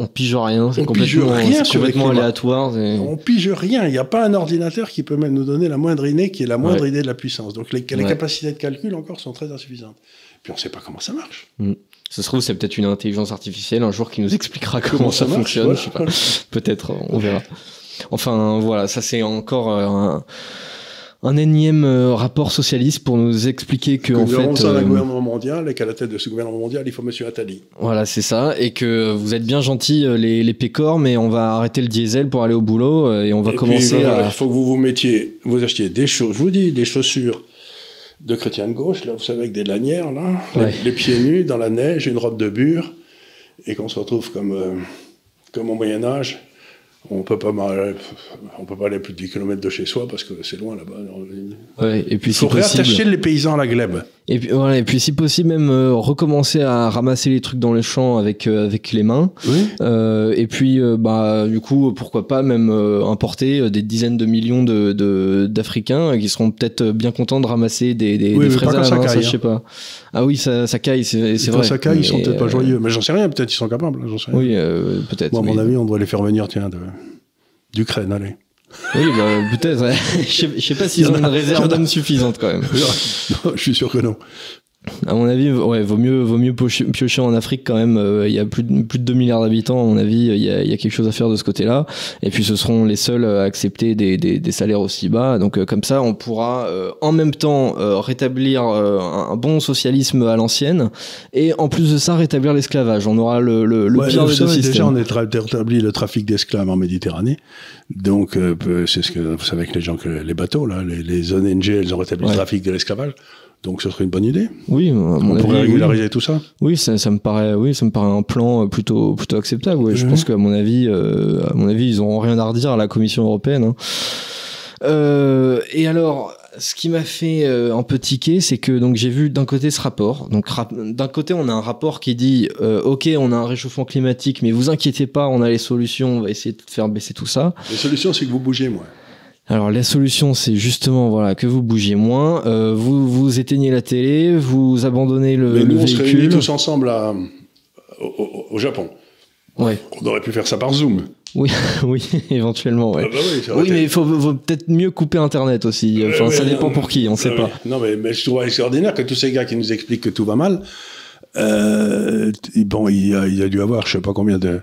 On pige rien, c'est complètement, rien complètement aléatoire. On pige rien. Il n'y a pas un ordinateur qui peut même nous donner la moindre idée qui est la moindre idée de la puissance. Donc les, les Ouais. capacités de calcul encore sont très insuffisantes. Puis on ne sait pas comment ça marche. Ça se trouve, c'est peut-être une intelligence artificielle un jour qui nous (laughs) expliquera comment, Comment ça, ça marche, fonctionne. voilà. Peut-être, on verra. Enfin, voilà, ça c'est encore euh, un, un énième euh, rapport socialiste pour nous expliquer que, Que en nous fait, ça euh, un gouvernement mondial et qu'à la tête de ce gouvernement mondial, il faut Monsieur Attali. voilà, c'est ça, et que vous êtes bien gentils euh, les, les pécores, mais on va arrêter le diesel pour aller au boulot euh, et on va Et puis, commencer voilà, à. Il faut que vous vous mettiez, vous achetiez des choses, je vous dis, des chaussures de chrétien de gauche, là, vous savez, avec des lanières, là, les- Ouais. les, pieds nus, dans la neige, une robe de bure, et qu'on se retrouve comme, euh, comme au Moyen-Âge. On peut pas mal- on peut pas aller plus de 10 km de chez soi parce que c'est loin là-bas. Ouais, et puis Il si faut possible. réattacher les paysans à la glèbe. Et puis, voilà, et puis si possible même euh, recommencer à ramasser les trucs dans les champs avec euh, avec les mains. Oui. Euh, et puis bah du coup pourquoi pas même importer des dizaines de millions de de- d'Africains qui seront peut-être bien contents de ramasser des des, Oui, des fraises à la ça main, ça caille, je sais pas. Ah oui ça ça caille c'est vrai. ça caille, ils sont peut-être pas joyeux. Mais j'en sais rien, peut-être ils sont capables. J'en sais rien. Oui peut-être. Moi, à mon avis, on devrait les faire venir, tiens, d'Ukraine, allez. Oui bah peut-être. ouais. (laughs) je sais pas Il s'ils ont a- une réserve d'hommes (laughs) suffisante quand même. (laughs) Non, je suis sûr que non. À mon avis, ouais, vaut mieux, vaut mieux piocher, en Afrique quand même. Euh, Il y a plus de, plus de 2 milliards d'habitants, à mon avis, il y, a, il y a quelque chose à faire de ce côté-là. Et puis, ce seront les seuls à accepter des, des, des salaires aussi bas. Donc, euh, comme ça, on pourra euh, en même temps euh, rétablir euh, un, bon socialisme à l'ancienne et en plus de ça, rétablir l'esclavage. On aura le, le, le Ouais, pire déjà, on a rétabli le trafic d'esclaves en Méditerranée. Donc, c'est ce que vous savez avec les gens que les bateaux, là, les, les ONG, elles ont rétabli Ouais. le trafic de l'esclavage. Donc, ce serait une bonne idée. Oui, On avis, pourrait oui. régulariser tout ça. Oui, ça, ça me paraît, oui, ça me paraît un plan euh, plutôt, plutôt acceptable. Ouais. Je Mhm. pense qu'à mon avis, euh, à mon avis, ils auront rien à redire à la Commission européenne. hein. Euh, et alors, ce qui m'a fait euh, un peu tiquer, c'est que donc j'ai vu d'un côté ce rapport. Donc rap- d'un côté, on a un rapport qui dit, euh, ok, on a un réchauffement climatique, mais vous inquiétez pas, on a les solutions, on va essayer de faire baisser tout ça. Les solutions, c'est que vous bougez moins. Alors la solution, c'est justement voilà que vous bougiez moins, euh, vous vous éteignez la télé, vous abandonnez le, Mais le nous, on se réunit véhicule. tous ensemble à- au, Japon. Ouais. On aurait pu faire ça par Zoom. Oui, (laughs) oui, éventuellement, ouais. Ah bah oui, ça Oui, mais il faut, faut peut-être mieux couper Internet aussi. Enfin, Euh, ça ouais, dépend pour qui, on sait non, pas. mais- Non, mais, mais je trouve extraordinaire que tous ces gars qui nous expliquent que tout va mal, euh, bon, il y, a, il y a dû avoir, je sais pas combien de,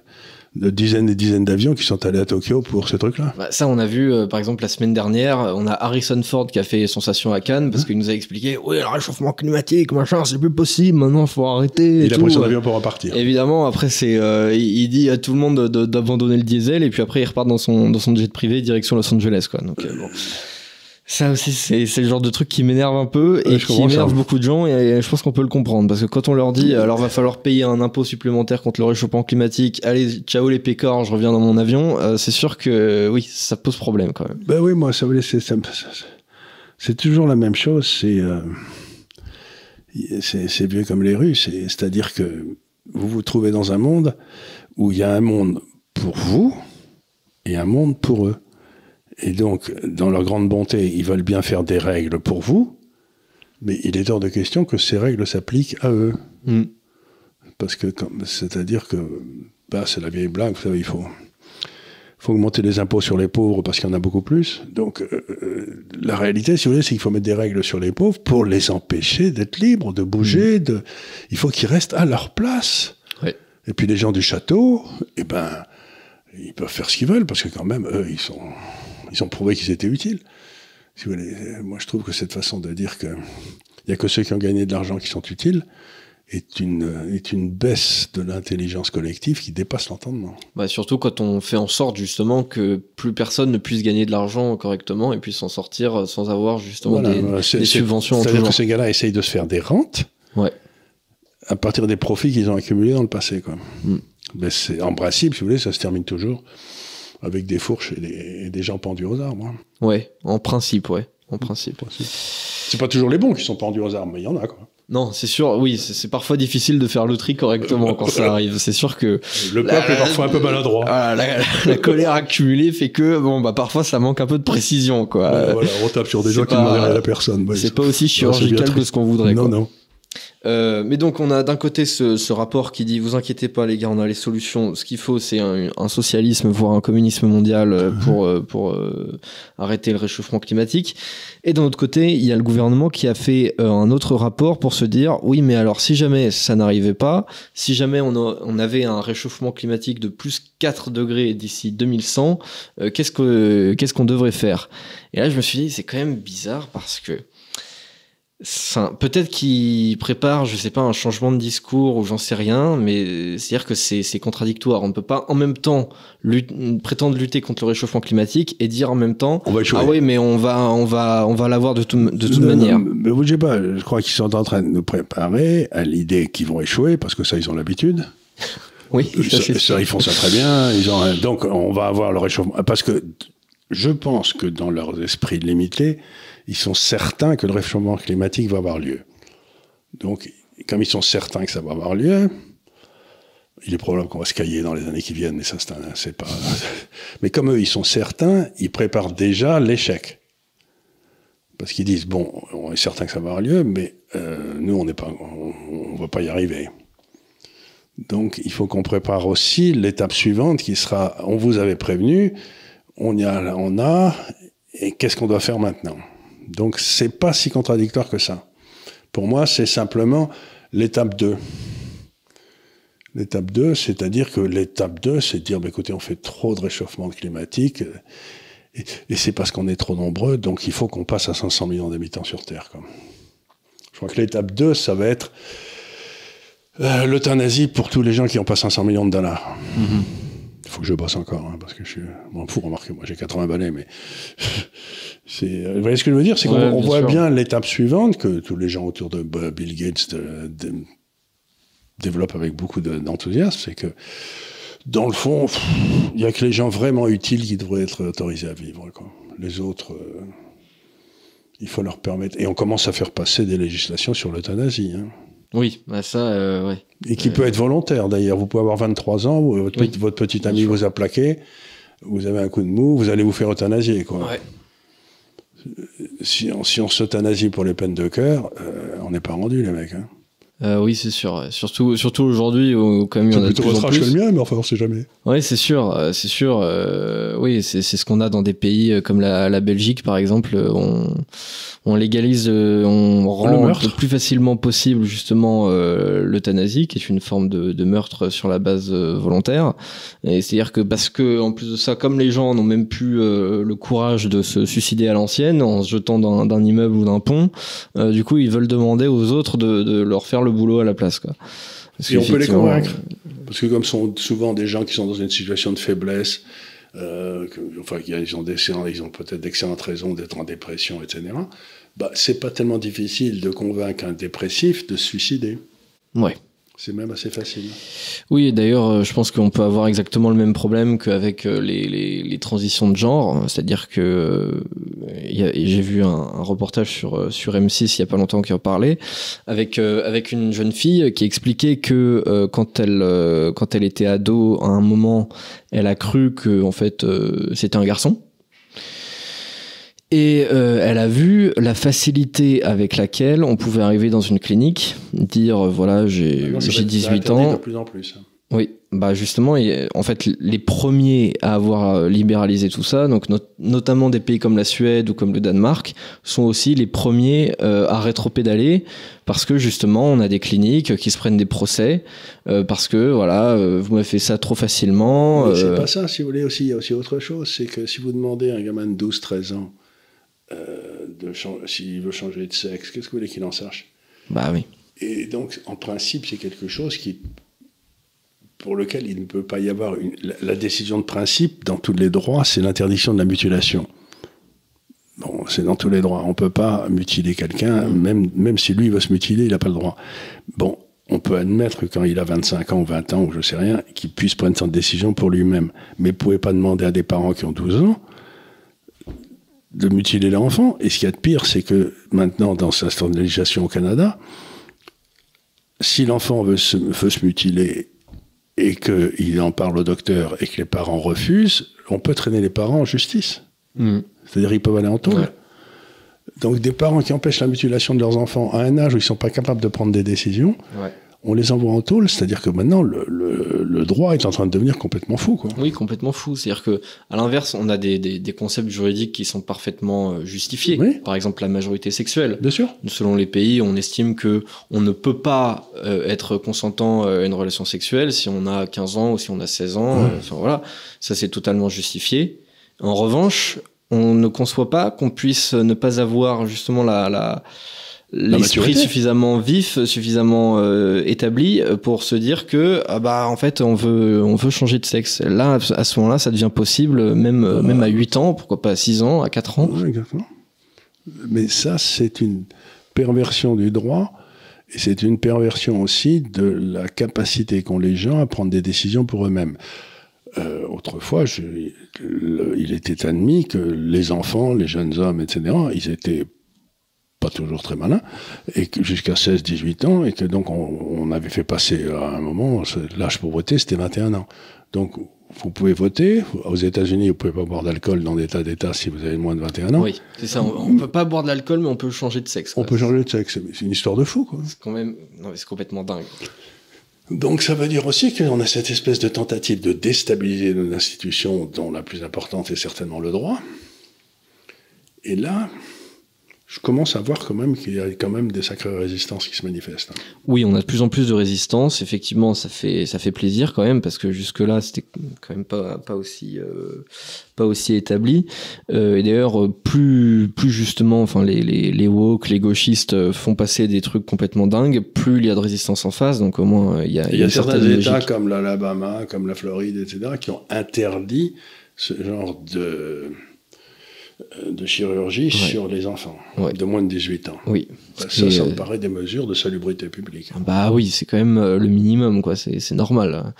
de dizaines et dizaines d'avions qui sont allés à Tokyo pour ce truc-là. Bah, ça, on a vu, euh, par exemple, la semaine dernière, on a Harrison Ford qui a fait sensation à Cannes Hein parce qu'il nous a expliqué, oui, le réchauffement climatique, machin, c'est plus possible, maintenant, faut arrêter. et Il a pris son avion pour repartir. Évidemment, après, c'est, euh, il dit à tout le monde de- d'abandonner le diesel et puis après, il repart dans son, dans son jet privé direction Los Angeles, quoi. Donc, euh, bon. Ça aussi, c'est c'est le genre de truc qui m'énerve un peu et Ouais, qui ça. énerve beaucoup de gens et je pense qu'on peut le comprendre parce que quand on leur dit alors va falloir payer un impôt supplémentaire contre le réchauffement climatique, allez ciao les pécores, je reviens dans mon avion, euh, c'est sûr que euh, oui, ça pose problème quand même. Ben oui, moi, ça dire, c'est, c'est toujours la même chose. C'est, euh, c'est, c'est vieux comme les. C'est, c'est-à-dire que vous vous trouvez dans un monde où il y a un monde pour vous et un monde pour eux. Et donc, dans leur grande bonté, ils veulent bien faire des règles pour vous, mais il est hors de question que ces règles s'appliquent à eux. Mm. Parce que, c'est-à-dire que, bah, c'est la vieille blague, vous savez, il faut, faut augmenter les impôts sur les pauvres parce qu'il y en a beaucoup plus. Donc, euh, euh, la réalité, si vous voulez, c'est qu'il faut mettre des règles sur les pauvres pour les empêcher d'être libres, de bouger. De... Il faut qu'ils restent à leur place. Et puis, les gens du château, eh ben, ils peuvent faire ce qu'ils veulent parce que, quand même, eux, ils sont, ils ont prouvé qu'ils étaient utiles. Si vous voulez, moi, je trouve que cette façon de dire que il y a que ceux qui ont gagné de l'argent qui sont utiles est une, est une baisse de l'intelligence collective qui dépasse l'entendement. Bah, surtout quand on fait en sorte justement que plus personne ne puisse gagner de l'argent correctement et puisse s'en sortir sans avoir justement Voilà, des, des subventions C'est-à-dire que ces gars-là essayent de se faire des rentes Ouais. à partir des profits qu'ils ont accumulés dans le passé. Quoi. Mm. En principe, si vous voulez, ça se termine toujours avec des fourches et des, et des gens pendus aux arbres. hein. Ouais, en principe, ouais, en principe. C'est pas toujours les bons qui sont pendus aux arbres, mais il y en a. Quoi. Non, c'est sûr, oui, c'est parfois difficile de faire le tri correctement quand ça arrive. C'est sûr que Le La- peuple est parfois un peu maladroit. ah, la, la colère accumulée fait que bon bah parfois ça manque un peu de précision quoi. Voilà, voilà, on tape sur des gens qui ne rien à la personne. Ouais, c'est pas aussi chirurgical que ce qu'on voudrait. Non, quoi. non. Euh, mais donc on a d'un côté ce, ce, rapport qui dit vous inquiétez pas les gars, on a les solutions. Ce qu'il faut c'est un, un, socialisme voire un communisme mondial euh, mhm. pour euh, pour euh, arrêter le réchauffement climatique. Et d'un autre côté il y a le gouvernement qui a fait un autre rapport pour se dire oui mais alors si jamais ça n'arrivait pas, si jamais on, a, on, avait un réchauffement climatique de plus 4 degrés d'ici 2100, qu'est-ce que qu'est-ce qu'on devrait faire? Et là je me suis dit c'est quand même bizarre parce que peut-être qu'il prépare, je sais pas, un changement de discours ou j'en sais rien, mais c'est-à-dire que c'est contradictoire. On ne peut pas en même temps prétendre lutter contre le réchauffement climatique et dire en même temps ah oui mais on va on va on va l'avoir de, de toute manière. mais vous sais pas, je crois qu'ils sont en train de nous préparer à l'idée qu'ils vont échouer parce que ça ils ont l'habitude. (laughs) oui, ça, ils font ça très bien. Ils ont donc on va avoir le réchauffement parce que je pense que dans leur esprit limité ils sont certains que le réchauffement climatique va avoir lieu. Donc, comme ils sont certains que ça va avoir lieu, il est probable qu'on va se cailler dans les années qui viennent, mais ça, c'est pas. (laughs) mais comme eux, ils sont certains, ils préparent déjà l'échec. Parce qu'ils disent bon, on est certain que ça va avoir lieu, mais euh, nous, on n'est pas, on, ne va pas y arriver. Donc, il faut qu'on prépare aussi l'étape suivante qui sera on vous avait prévenu, on y a, on a, et qu'est-ce qu'on doit faire maintenant? Donc c'est pas si contradictoire que ça. Pour moi, c'est simplement l'étape 2. L'étape 2, c'est-à-dire que l'étape 2, c'est de dire, bah, écoutez, on fait trop de réchauffement climatique, et, c'est parce qu'on est trop nombreux, donc il faut qu'on passe à 500 millions d'habitants sur Terre. Je crois que l'étape 2, ça va être euh, l'euthanasie pour tous les gens qui ont pas 500 millions de dollars. Mm-hmm. Il faut que je bosse encore, hein, parce que je suis... Bon, pour remarquer, moi j'ai 80 balais, mais (laughs) vous voyez ce que je veux dire? C'est qu'on voit bien l'étape suivante que tous les gens autour de Bill Gates développent avec beaucoup d'enthousiasme, c'est que dans le fond, il n'y a que les gens vraiment utiles qui devraient être autorisés à vivre. Les autres, euh, il faut leur permettre. Et on commence à faire passer des législations sur l'euthanasie. Hein. Oui, bah ça, euh, oui. Et qui peut être volontaire d'ailleurs. Vous pouvez avoir 23 ans, votre, votre petit ami vous a plaqué, vous avez un coup de mou, vous allez vous faire euthanasier. Quoi. Ouais si on, si on s'euthanasie pour les peines de cœur, euh, on n'est pas rendu, les mecs. Hein. Euh, oui, c'est sûr. Surtout, surtout aujourd'hui, où quand même il y en a plutôt votre âge que le mien, mais enfin, on sait jamais. Oui, c'est sûr, euh, c'est sûr. Euh, oui, c'est ce qu'on a dans des pays euh, comme la, la Belgique, par exemple. On, on légalise, on rend le, plus facilement possible justement l'euthanasie, qui est une forme de, de, meurtre sur la base volontaire. Et c'est-à-dire que parce que en plus de ça, comme les gens n'ont même plus le courage de se suicider à l'ancienne en se jetant d'un immeuble ou d'un pont, du coup, ils veulent demander aux autres de, de leur faire le boulot à la place. Quoi. Et on peut les convaincre. Parce que comme sont souvent des gens qui sont dans une situation de faiblesse, euh, enfin, ils ont, ils ont peut-être d'excellentes raisons d'être en dépression, etc. Bah, c'est pas tellement difficile de convaincre un dépressif de se suicider. Ouais. C'est même assez facile. Oui, d'ailleurs, euh, je pense qu'on peut avoir exactement le même problème qu'avec euh, les, transitions de genre. C'est-à-dire que euh, j'ai vu un, reportage sur, sur M6 il y a pas longtemps qui en parlait, avec, avec une jeune fille qui expliquait que quand, elle, quand elle était ado, à un moment, elle a cru que en fait, c'était un garçon. Et euh, elle a vu la facilité avec laquelle on pouvait arriver dans une clinique, dire euh, voilà, j'ai 18 ans. De plus en plus. Oui, bah justement, en fait, les premiers à avoir euh, libéralisé tout ça, donc notamment des pays comme la Suède ou comme le Danemark, sont aussi les premiers euh, à rétropédaler parce que justement, on a des cliniques qui se prennent des procès euh, parce que voilà, vous m'avez fait ça trop facilement. C'est pas ça, si vous voulez aussi. Il y a aussi autre chose, c'est que si vous demandez à un gamin de 12-13 ans euh, s'il veut changer de sexe, qu'est-ce que vous voulez qu'il en sache? Bah oui. Et donc, en principe, c'est quelque chose qui, pour lequel il ne peut pas y avoir une, la, décision de principe dans tous les droits, c'est l'interdiction de la mutilation. Bon, c'est dans tous les droits. On ne peut pas mutiler quelqu'un, même, même si lui veut se mutiler, il n'a pas le droit. Bon, on peut admettre que quand il a 25 ans ou 20 ans, ou je sais rien, qu'il puisse prendre cette décision pour lui-même. Mais vous ne pouvez pas demander à des parents qui ont 12 ans de mutiler l'enfant. Et ce qu'il y a de pire, c'est que maintenant, dans sa législation au Canada, si l'enfant veut se, veut se mutiler et qu'il en parle au docteur et que les parents refusent, on peut traîner les parents en justice. Mm. C'est-à-dire ils peuvent aller en taule. Donc des parents qui empêchent la mutilation de leurs enfants à un âge où ils sont pas capables de prendre des décisions, Ouais. on les envoie en tôle, c'est-à-dire que maintenant le, le- le droit est en train de devenir complètement fou. Quoi. Oui, complètement fou. C'est-à-dire que, à l'inverse, on a des, des, des concepts juridiques qui sont parfaitement euh, justifiés. Oui. Par exemple, la majorité sexuelle. Bien sûr. Selon les pays, on estime que on ne peut pas euh, être consentant euh, à une relation sexuelle si on a 15 ans ou si on a 16 ans. Ouais. Enfin voilà, ça c'est totalement justifié. En revanche, on ne conçoit pas qu'on puisse ne pas avoir justement la, la l'esprit suffisamment vif, suffisamment euh, établi euh, pour se dire que ah bah en fait on veut on veut changer de sexe. Là à ce moment-là, ça devient possible même euh, même à 8 ans, pourquoi pas à 6 ans, à 4 ans. Exactement. Mais ça, c'est une perversion du droit et c'est une perversion aussi de la capacité qu'ont les gens à prendre des décisions pour eux-mêmes. Euh, autrefois, je- le- il était admis que les enfants, les jeunes hommes, etc., ils étaient pas toujours très malins, et jusqu'à 16-18 ans, et que donc on, on avait fait passer à un moment, l'âge pour voter, c'était 21 ans. Donc, vous pouvez voter. Aux États-Unis, vous pouvez pas boire d'alcool dans des tas d'États si vous avez moins de 21 ans. Oui, c'est ça. On, on peut pas boire de l'alcool, mais on peut changer de sexe. On peut changer de sexe. C'est une histoire de fou, quoi. C'est quand même, non, c'est complètement dingue. Donc ça veut dire aussi qu'on a cette espèce de tentative de déstabiliser nos institutions, dont la plus importante est certainement le droit. Et là, je commence à voir quand même qu'il y a quand même des sacrées résistances qui se manifestent. hein. Oui, on a de plus en plus de résistance. Effectivement, ça fait ça fait plaisir quand même parce que jusque là c'était quand même pas pas aussi euh, pas aussi établi. Euh, et d'ailleurs, plus plus justement, enfin les les les woke, les gauchistes euh, font passer des trucs complètement dingues, plus il y a de résistance en face. Donc au moins il y a Il y a certains États logique. comme l'Alabama, comme la Floride, etc., qui ont interdit ce genre de, de chirurgie sur les enfants Ouais. de moins de 18 ans. Oui. Ça, Et, ça me euh, paraît des mesures de salubrité publique. Bah oui, c'est quand même euh, le minimum, quoi. C'est normal.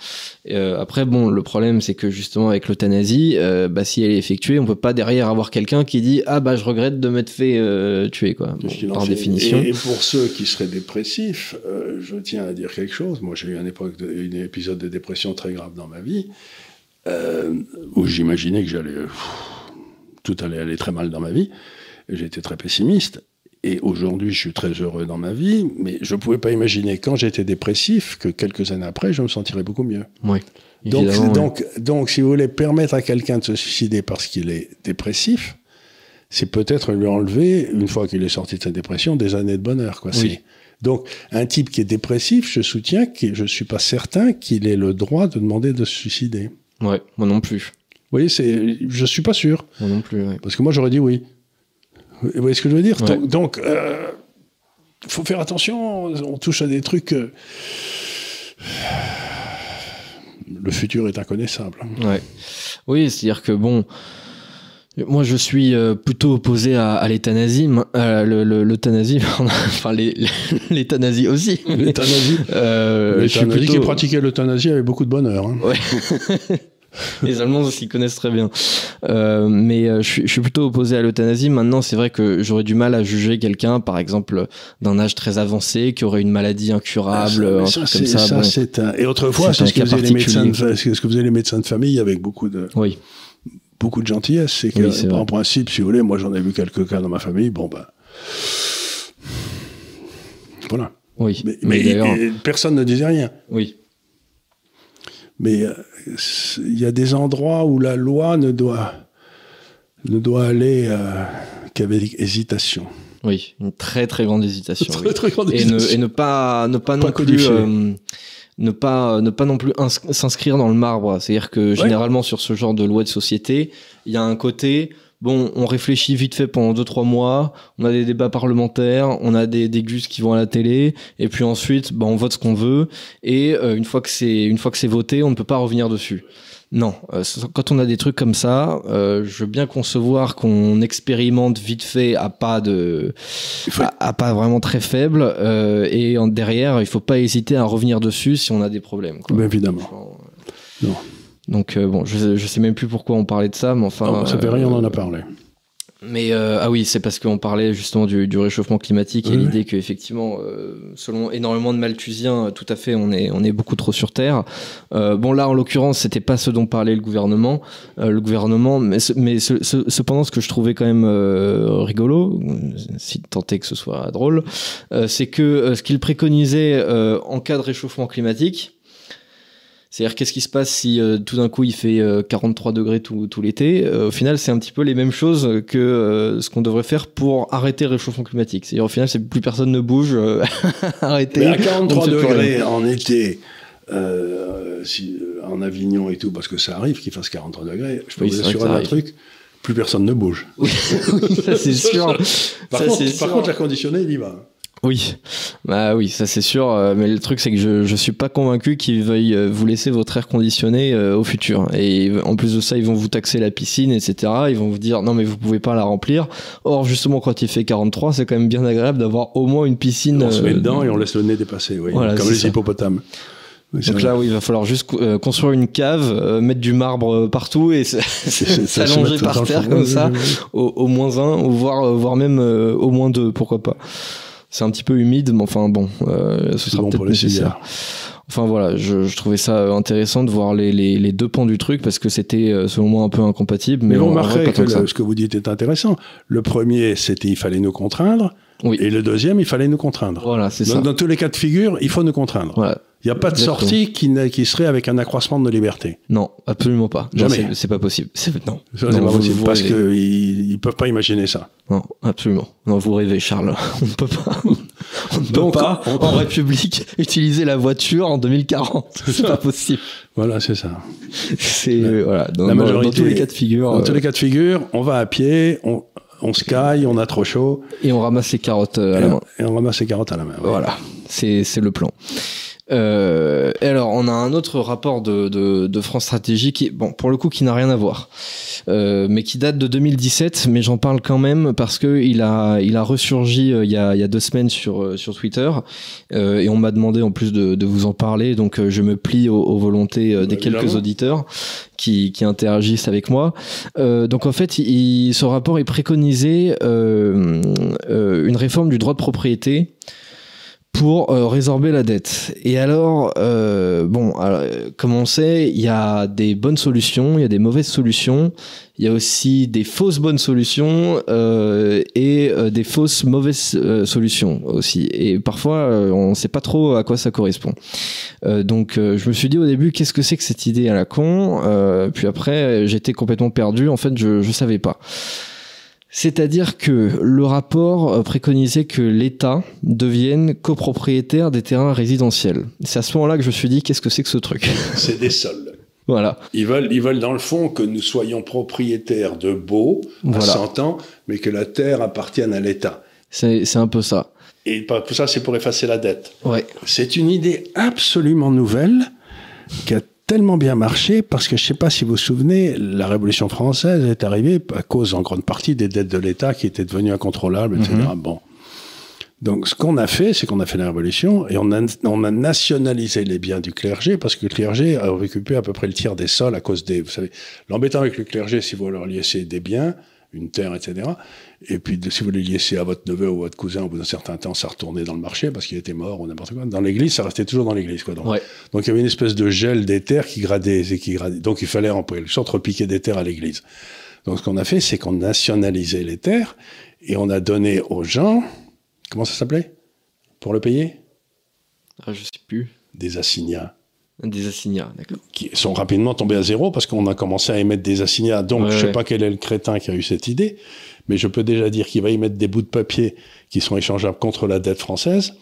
Euh, après, bon, le problème, c'est que justement avec l'euthanasie, euh, bah si elle est effectuée, on peut pas derrière avoir quelqu'un qui dit ah bah je regrette de m'être fait euh, tuer, quoi. Bon, par définition. Et, et pour ceux qui seraient dépressifs, euh, je tiens à dire quelque chose. Moi, j'ai eu un, époque de- épisode de dépression très grave dans ma vie, euh, où j'imaginais que j'allais, tout allait aller très mal dans ma vie. J'étais très pessimiste. Et aujourd'hui, je suis très heureux dans ma vie, mais je ne pouvais pas imaginer quand j'étais dépressif que quelques années après, je me sentirais beaucoup mieux. Oui. Donc, donc, donc, si vous voulez permettre à quelqu'un de se suicider parce qu'il est dépressif, c'est peut-être lui enlever, une fois qu'il est sorti de sa dépression, des années de bonheur. Quoi. Oui. Donc, un type qui est dépressif, je soutiens que je ne suis pas certain qu'il ait le droit de demander de se suicider. Ouais, moi non plus. Vous voyez, c'est, je ne suis pas sûr. Moi non plus. ouais. Parce que moi, j'aurais dit oui. Vous voyez ce que je veux dire? Ouais. Donc, donc, euh, faut faire attention. On touche à des trucs. euh, Le futur est inconnaissable. Ouais. Oui, c'est-à-dire que bon, moi je suis euh, plutôt opposé à, à l'euthanasie, le- le- (laughs) pardon, enfin l'euthanasie aussi. L'euthanasie. Euh, je suis L'euthanasie qui pratiquait l'euthanasie avec beaucoup de bonheur. hein. (laughs) (laughs) Les Allemands s'y connaissent très bien. Euh, mais euh, je, suis, je suis plutôt opposé à l'euthanasie. Maintenant, c'est vrai que j'aurais du mal à juger quelqu'un, par exemple, d'un âge très avancé, qui aurait une maladie incurable, Ah, Ça, un mais truc ça, comme c'est- ça. ça, bon. c'est un- Et autrefois, C'est ce que faisaient les médecins, de... particulier. c'est ce que faisaient les médecins de famille avec beaucoup de Oui, beaucoup de gentillesse. C'est que, Oui, c'est en principe, si vous voulez, moi j'en ai vu quelques cas dans ma famille. Bon ben, voilà. oui. Mais, Mais personne ne disait rien. oui. Mais euh, il y a des endroits où la loi ne doit ne doit aller euh, qu'avec hésitation. Oui, une très très grande hésitation. oui. très grande et ne, et ne pas ne pas, non plus euh, ne pas ne pas non plus ins- s'inscrire dans le marbre c'est à dire que généralement sur ce genre de loi de société il y a un côté bon on réfléchit vite fait pendant deux trois mois on a des débats parlementaires on a des des gus qui vont à la télé et puis ensuite bah, on vote ce qu'on veut et euh, une fois que c'est une fois que c'est voté on ne peut pas revenir dessus non, euh, quand on a des trucs comme ça, euh, je veux bien concevoir qu'on expérimente vite fait à pas de, à, à pas vraiment très faible, et en, derrière, il faut pas hésiter à revenir dessus si on a des problèmes. quoi. Évidemment. Non. Donc euh, bon, je, je sais même plus pourquoi on parlait de ça, mais enfin. Ça fait euh, rien, on en a parlé. Mais euh, ah oui, c'est parce qu'on parlait justement du, du réchauffement climatique et Oui. l'idée qu'effectivement, euh, selon énormément de Malthusiens, tout à fait, on est on est beaucoup trop sur Terre. Euh, bon là, en l'occurrence, c'était pas ce dont parlait le gouvernement. Euh, le gouvernement, mais, ce- mais ce- ce- cependant, ce que je trouvais quand même euh, rigolo, si tant est que ce soit drôle, euh, c'est que euh, ce qu'il préconisait euh, en cas de réchauffement climatique. C'est-à-dire qu'est-ce qui se passe si euh, tout d'un coup il fait euh, 43 degrés tout, tout l'été? Euh, Au final, c'est un petit peu les mêmes choses que euh, ce qu'on devrait faire pour arrêter le réchauffement climatique. C'est-à-dire au final, c'est plus personne ne bouge, euh, (laughs) arrêtez. Mais à on 43 ne fait plus degrés en été, euh, si, euh, en Avignon et tout, parce que ça arrive qu'il fasse 43 degrés, je peux Oui, vous assurer arrive. truc, plus personne ne bouge. Oui, (laughs) ça c'est (laughs) sûr. Par, Ça, contre, c'est par sûr. contre, l'air conditionné, il y va. Oui, bah oui, ça c'est sûr. euh, Mais le truc c'est que je, je suis pas convaincu qu'ils veuillent euh, vous laisser votre air conditionné euh, au futur. Et en plus de ça, ils vont vous taxer la piscine, etc. Ils vont vous dire non mais vous pouvez pas la remplir. Or justement quand il fait 43, c'est quand même bien agréable d'avoir au moins une piscine. On se met dedans et on laisse le nez dépasser, oui. Voilà, comme les ça. hippopotames. Oui, Donc là, oui, il va falloir juste euh, construire une cave, euh, mettre du marbre partout et (laughs) s'allonger par terre comme ça, oui, oui. au, au moins un, ou voire, voire même euh, au moins deux, pourquoi pas. C'est un petit peu humide, mais enfin bon, euh, ce sera bon peut-être pour les nécessaire. Enfin voilà, je, je trouvais ça intéressant de voir les, les, les deux pans du truc parce que c'était euh, selon moi un peu incompatible. Mais, remarquerez pas que le- ce que vous dites est intéressant. Le premier, c'était il fallait nous contraindre. Oui. Et le deuxième, il fallait nous contraindre. Voilà, c'est ça. Dans, tous les cas de figure, il faut nous contraindre. Voilà. Il n'y a pas de Exactement. sortie qui, serait avec un accroissement de nos libertés. Non, absolument pas. Jamais. c'est- pas possible. C'est- Non, Ça, Non, c'est pas vous- possible, vous parce qu'ils ne peuvent pas imaginer ça. Non, absolument. Non, vous rêvez, Charles. (laughs) On ne peut pas. (laughs) On ne Donc, peut pas, on- en République, (laughs) utiliser la voiture en 2040. C'est pas possible. Voilà, c'est ça. C'est, euh, voilà. Dans, la dans- majorité- dans tous les cas de figure. Dans euh, tous les cas de figure, on va à pied, on, on se caille, on a trop chaud, Et on ramasse les carottes euh, à la main. et on ramasse ses carottes à la main. ouais. Voilà, c'est c'est le plan. Euh, et alors, on a un autre rapport de, de, de France Stratégie qui, bon, pour le coup, qui n'a rien à voir, euh, mais qui date de 2017. Mais j'en parle quand même parce que il a, il a ressurgi euh, il y a, il y a deux semaines sur euh, sur Twitter euh, et on m'a demandé en plus de, de vous en parler. Donc, je me plie aux, aux volontés des Bah, quelques évidemment. auditeurs qui, qui interagissent avec moi. Euh, donc, en fait, il, ce rapport est préconisé euh, euh, une réforme du droit de propriété pour euh, résorber la dette. Et alors, euh, bon, alors, euh, comme on sait, il y a des bonnes solutions, il y a des mauvaises solutions, il y a aussi des fausses bonnes solutions euh, et euh, des fausses mauvaises euh, solutions aussi. Et parfois, on ne sait pas trop à quoi ça correspond. Donc, je me suis dit au début, qu'est-ce que c'est que cette idée à la con? Puis après, j'étais complètement perdu. En fait, je ne savais pas. C'est-à-dire que le rapport euh, préconisait que l'État devienne copropriétaire des terrains résidentiels. C'est à ce moment-là que je me suis dit, qu'est-ce que c'est que ce truc? (laughs) C'est des sols. Voilà. Ils veulent, ils veulent dans le fond que nous soyons propriétaires de beaux à Voilà. 100 ans, mais que la terre appartienne à l'État. C'est c'est un peu ça. Et tout ça, c'est pour effacer la dette. Ouais. C'est une idée absolument nouvelle qui a tellement bien marché parce que je ne sais pas si vous vous souvenez, la Révolution française est arrivée à cause en grande partie des dettes de l'État qui étaient devenues incontrôlables, etc. Bon. Donc, ce qu'on a fait, c'est qu'on a fait la Révolution et on a, on a nationalisé les biens du clergé parce que le clergé a récupéré à peu près le tiers des sols à cause des. Vous savez, l'embêtant avec le clergé, si vous leur laissez des biens, une terre, etc. Et puis, si vous les laissiez à votre neveu ou votre cousin, au bout d'un certain temps, ça retournait dans le marché parce qu'il était mort ou n'importe quoi. Dans l'église, ça restait toujours dans l'église, quoi. Donc, Ouais. donc, il y avait une espèce de gel des terres qui gradait, et qui gradait. Donc, il fallait en quelque sorte repiquer des terres à l'église. Donc, ce qu'on a fait, c'est qu'on nationalisait les terres et on a donné aux gens, comment ça s'appelait? Pour le payer? Ah, je sais plus. Des assignats Des assignats, d'accord. qui sont rapidement tombés à zéro parce qu'on a commencé à émettre des assignats. Donc, Ouais, je sais ouais. pas quel est le crétin qui a eu cette idée, mais je peux déjà dire qu'il va y mettre des bouts de papier qui sont échangeables contre la dette française,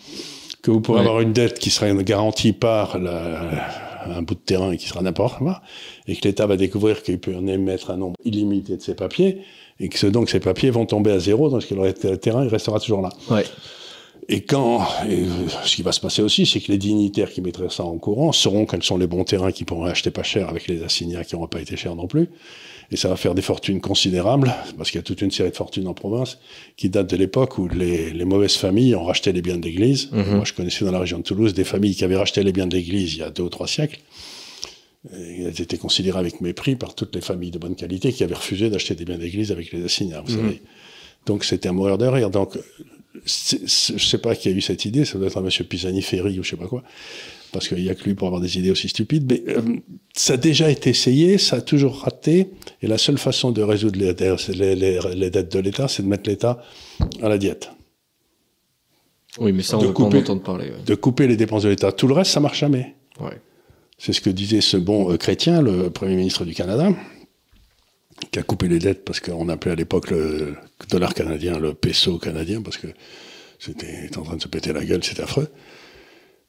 que vous pourrez Ouais. avoir une dette qui sera garantie par la- un bout de terrain et qui sera n'importe quoi, et que l'État va découvrir qu'il peut en émettre un nombre illimité de ces papiers, et que donc ces papiers vont tomber à zéro, donc le terrain il restera toujours là. Ouais. Et quand, et euh, ce qui va se passer aussi, c'est que les dignitaires qui mettraient ça en courant sauront quels sont les bons terrains qui pourront acheter pas cher avec les assignats qui n'auront pas été chers non plus. Et ça va faire des fortunes considérables, parce qu'il y a toute une série de fortunes en province qui datent de l'époque où les, les mauvaises familles ont racheté les biens de l'Église. Mhm. Moi, je connaissais dans la région de Toulouse des familles qui avaient racheté les biens de l'Église il y a deux ou trois siècles. elles étaient considérées avec mépris par toutes les familles de bonne qualité qui avaient refusé d'acheter des biens d'église avec les assignats, vous Mhm. savez. Donc c'était un mourir de rire. Donc c'est- c'est- je sais pas qui a eu cette idée, ça doit être un monsieur Pisani-Ferry ou je sais pas quoi, parce qu'il y a que lui pour avoir des idées aussi stupides. Mais euh, ça a déjà été essayé, ça a toujours raté, et la seule façon de résoudre les, les- les- les dettes de l'État, c'est de mettre l'État à la diète, Oui, mais ça, on De va pas en couper. entendre parler. ouais. de couper les dépenses de l'État. Tout le reste, ça marche jamais. Ouais. C'est ce que disait ce bon euh, chrétien, le Premier ministre du Canada, qui a coupé les dettes parce qu'on appelait à l'époque le dollar canadien le peso canadien parce que c'était était en train de se péter la gueule, c'était affreux.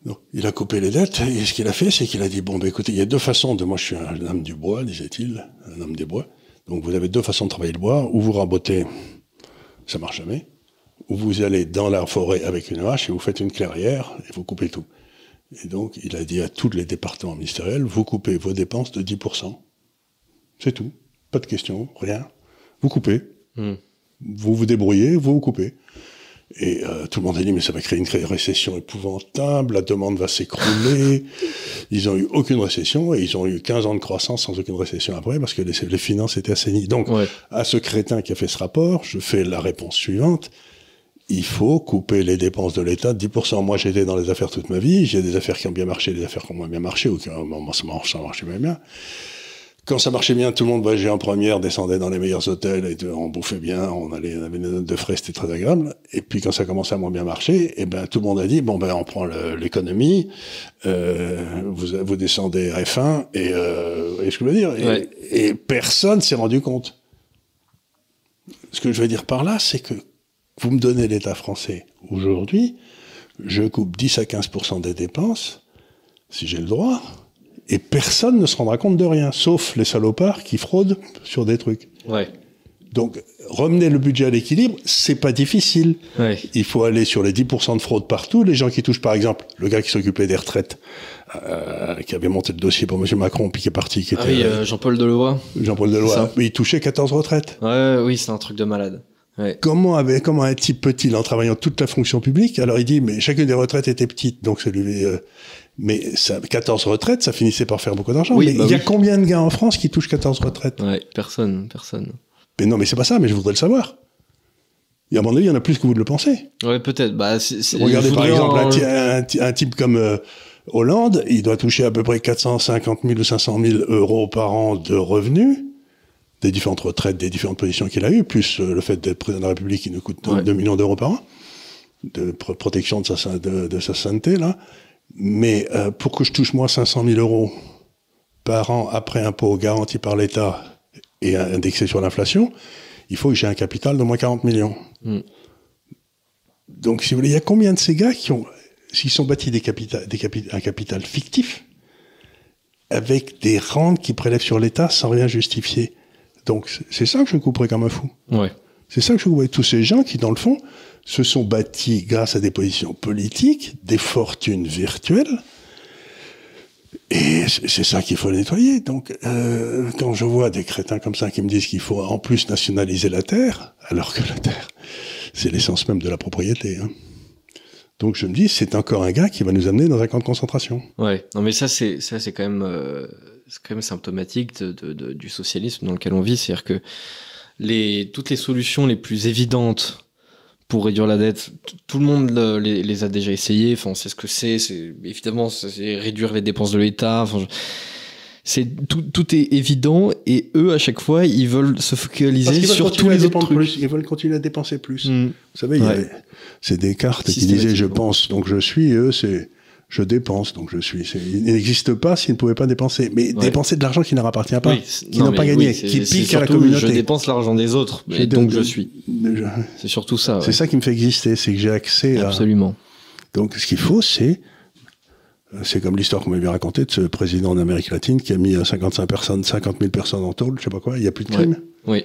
Donc, il a coupé les dettes et ce qu'il a fait, c'est qu'il a dit bon, ben écoutez, il y a deux façons de. Moi, je suis un homme du bois, disait-il, un homme des bois. Donc, vous avez deux façons de travailler le bois. Ou vous rabotez, ça marche jamais. Ou vous allez dans la forêt avec une hache et vous faites une clairière et vous coupez tout. Et donc, il a dit à tous les départements ministériels, vous coupez vos dépenses de 10%. C'est tout. Pas de questions, rien. Vous coupez. Hmm. Vous vous débrouillez, vous vous coupez. Et euh, tout le monde a dit, mais ça va créer une récession épouvantable, la demande va s'écrouler. (laughs) ils ont eu aucune récession et ils ont eu 15 ans de croissance sans aucune récession après parce que les, les finances étaient assainies. Donc, Ouais. à ce crétin qui a fait ce rapport, je fais la réponse suivante. Il faut couper les dépenses de l'État de 10%. Moi, j'étais dans les affaires toute ma vie. J'ai des affaires qui ont bien marché, des affaires qui ont moins bien marché, ou qui ont, ça marche, ça marchait bien bien. Quand ça marchait bien, tout le monde voyageait en première, descendait dans les meilleurs hôtels, et on bouffait bien, on allait, on avait des notes de frais, c'était très agréable. Et puis quand ça commençait à moins bien marcher, eh ben tout le monde a dit bon ben on prend l'économie, euh, vous vous descendez à F1 et, euh, vous voyez ce que je veux dire? Et, Ouais. et personne s'est rendu compte. Ce que je veux dire par là, c'est que vous me donnez l'État français aujourd'hui, je coupe 10 à 15% des dépenses, si j'ai le droit, et personne ne se rendra compte de rien, sauf les salopards qui fraudent sur des trucs. Ouais. Donc, ramener le budget à l'équilibre, c'est pas difficile. Ouais. Il faut aller sur les 10% de fraude partout. Les gens qui touchent, par exemple, le gars qui s'occupait des retraites, euh, qui avait monté le dossier pour M. Macron, puis qui est parti, qui Ah était oui, euh, Jean-Paul Delevoye. Jean-Paul Deloy, mais il touchait 14 retraites. Ouais, oui, c'est un truc de malade. Ouais. Comment, avait, comment un type peut-il, en travaillant toute la fonction publique, alors il dit, mais chacune des retraites était petite, donc c'est lui... euh, mais ça, 14 retraites, ça finissait par faire beaucoup d'argent. Oui, mais bah il y a oui. combien de gars en France qui touchent 14 retraites? Ouais, personne, personne. Mais non, mais c'est pas ça, mais je voudrais le savoir. Et à mon avis, il y en a plus que vous ne le pensez. Ouais, peut-être. Bah, Regardez par exemple en- un, un un type comme euh, Hollande, il doit toucher à peu près 450 000 ou 500 000 euros par an de revenus, des différentes retraites, des différentes positions qu'il a eues, plus euh, le fait d'être président de la République qui nous coûte Ouais. 2 millions d'euros par an, de pro- protection de sa, de, de sa santé, là. Mais euh, pour que je touche moi 500 000 euros par an après impôt garanti par l'État et indexé sur l'inflation, il faut que j'ai un capital de moins 40 millions. Mm. Donc, si vous voulez, il y a combien de ces gars qui ont, s'ils sont bâtis des capita- des capi- un capital fictif, avec des rentes qui prélèvent sur l'État sans rien justifier? Donc, c'est- ça que je couperais comme un fou. Ouais. C'est ça que je vois tous ces gens qui, dans le fond, se sont bâtis grâce à des positions politiques, des fortunes virtuelles. Et c'est ça qu'il faut nettoyer. Donc, euh, quand je vois des crétins comme ça qui me disent qu'il faut en plus nationaliser la terre, alors que la terre, c'est l'essence même de la propriété. hein. Donc, je me dis, c'est encore un gars qui va nous amener dans un camp de concentration. Ouais. Non, mais ça, c'est, ça, c'est quand même, euh, c'est quand même symptomatique de, de- de- du socialisme dans lequel on vit. C'est-à-dire que les, toutes les solutions les plus évidentes pour réduire la dette, tout le monde le- les, les a déjà essayées. Enfin, on sait ce que c'est. C'est évidemment, c'est réduire les dépenses de l'État. Enfin, je- c'est tout, tout est évident et eux à chaque fois ils veulent se focaliser veulent sur tous les autres trucs. plus. Ils veulent continuer à dépenser plus. Mm. Vous savez, Ouais. c'est des cartes qui disaient je pense, donc je suis, et eux, c'est je dépense, donc je suis. Il n'existe pas s'ils ne pouvaient pas dépenser. Mais Ouais. dépenser de l'argent qui ne leur appartient pas, Oui, qui non, n'ont pas gagné, oui, qui piquent à la communauté. Je dépense l'argent des autres, Je et donc de- je suis. C'est surtout ça. C'est ouais. ça qui me fait exister, c'est que j'ai accès à. Absolument. Donc ce qu'il faut, c'est. C'est comme l'histoire qu'on m'avait racontée de ce président d'Amérique latine qui a mis euh, 55 personnes, 50 000 personnes en tôle, je sais pas quoi, il n'y a plus de Ouais. crime. Oui,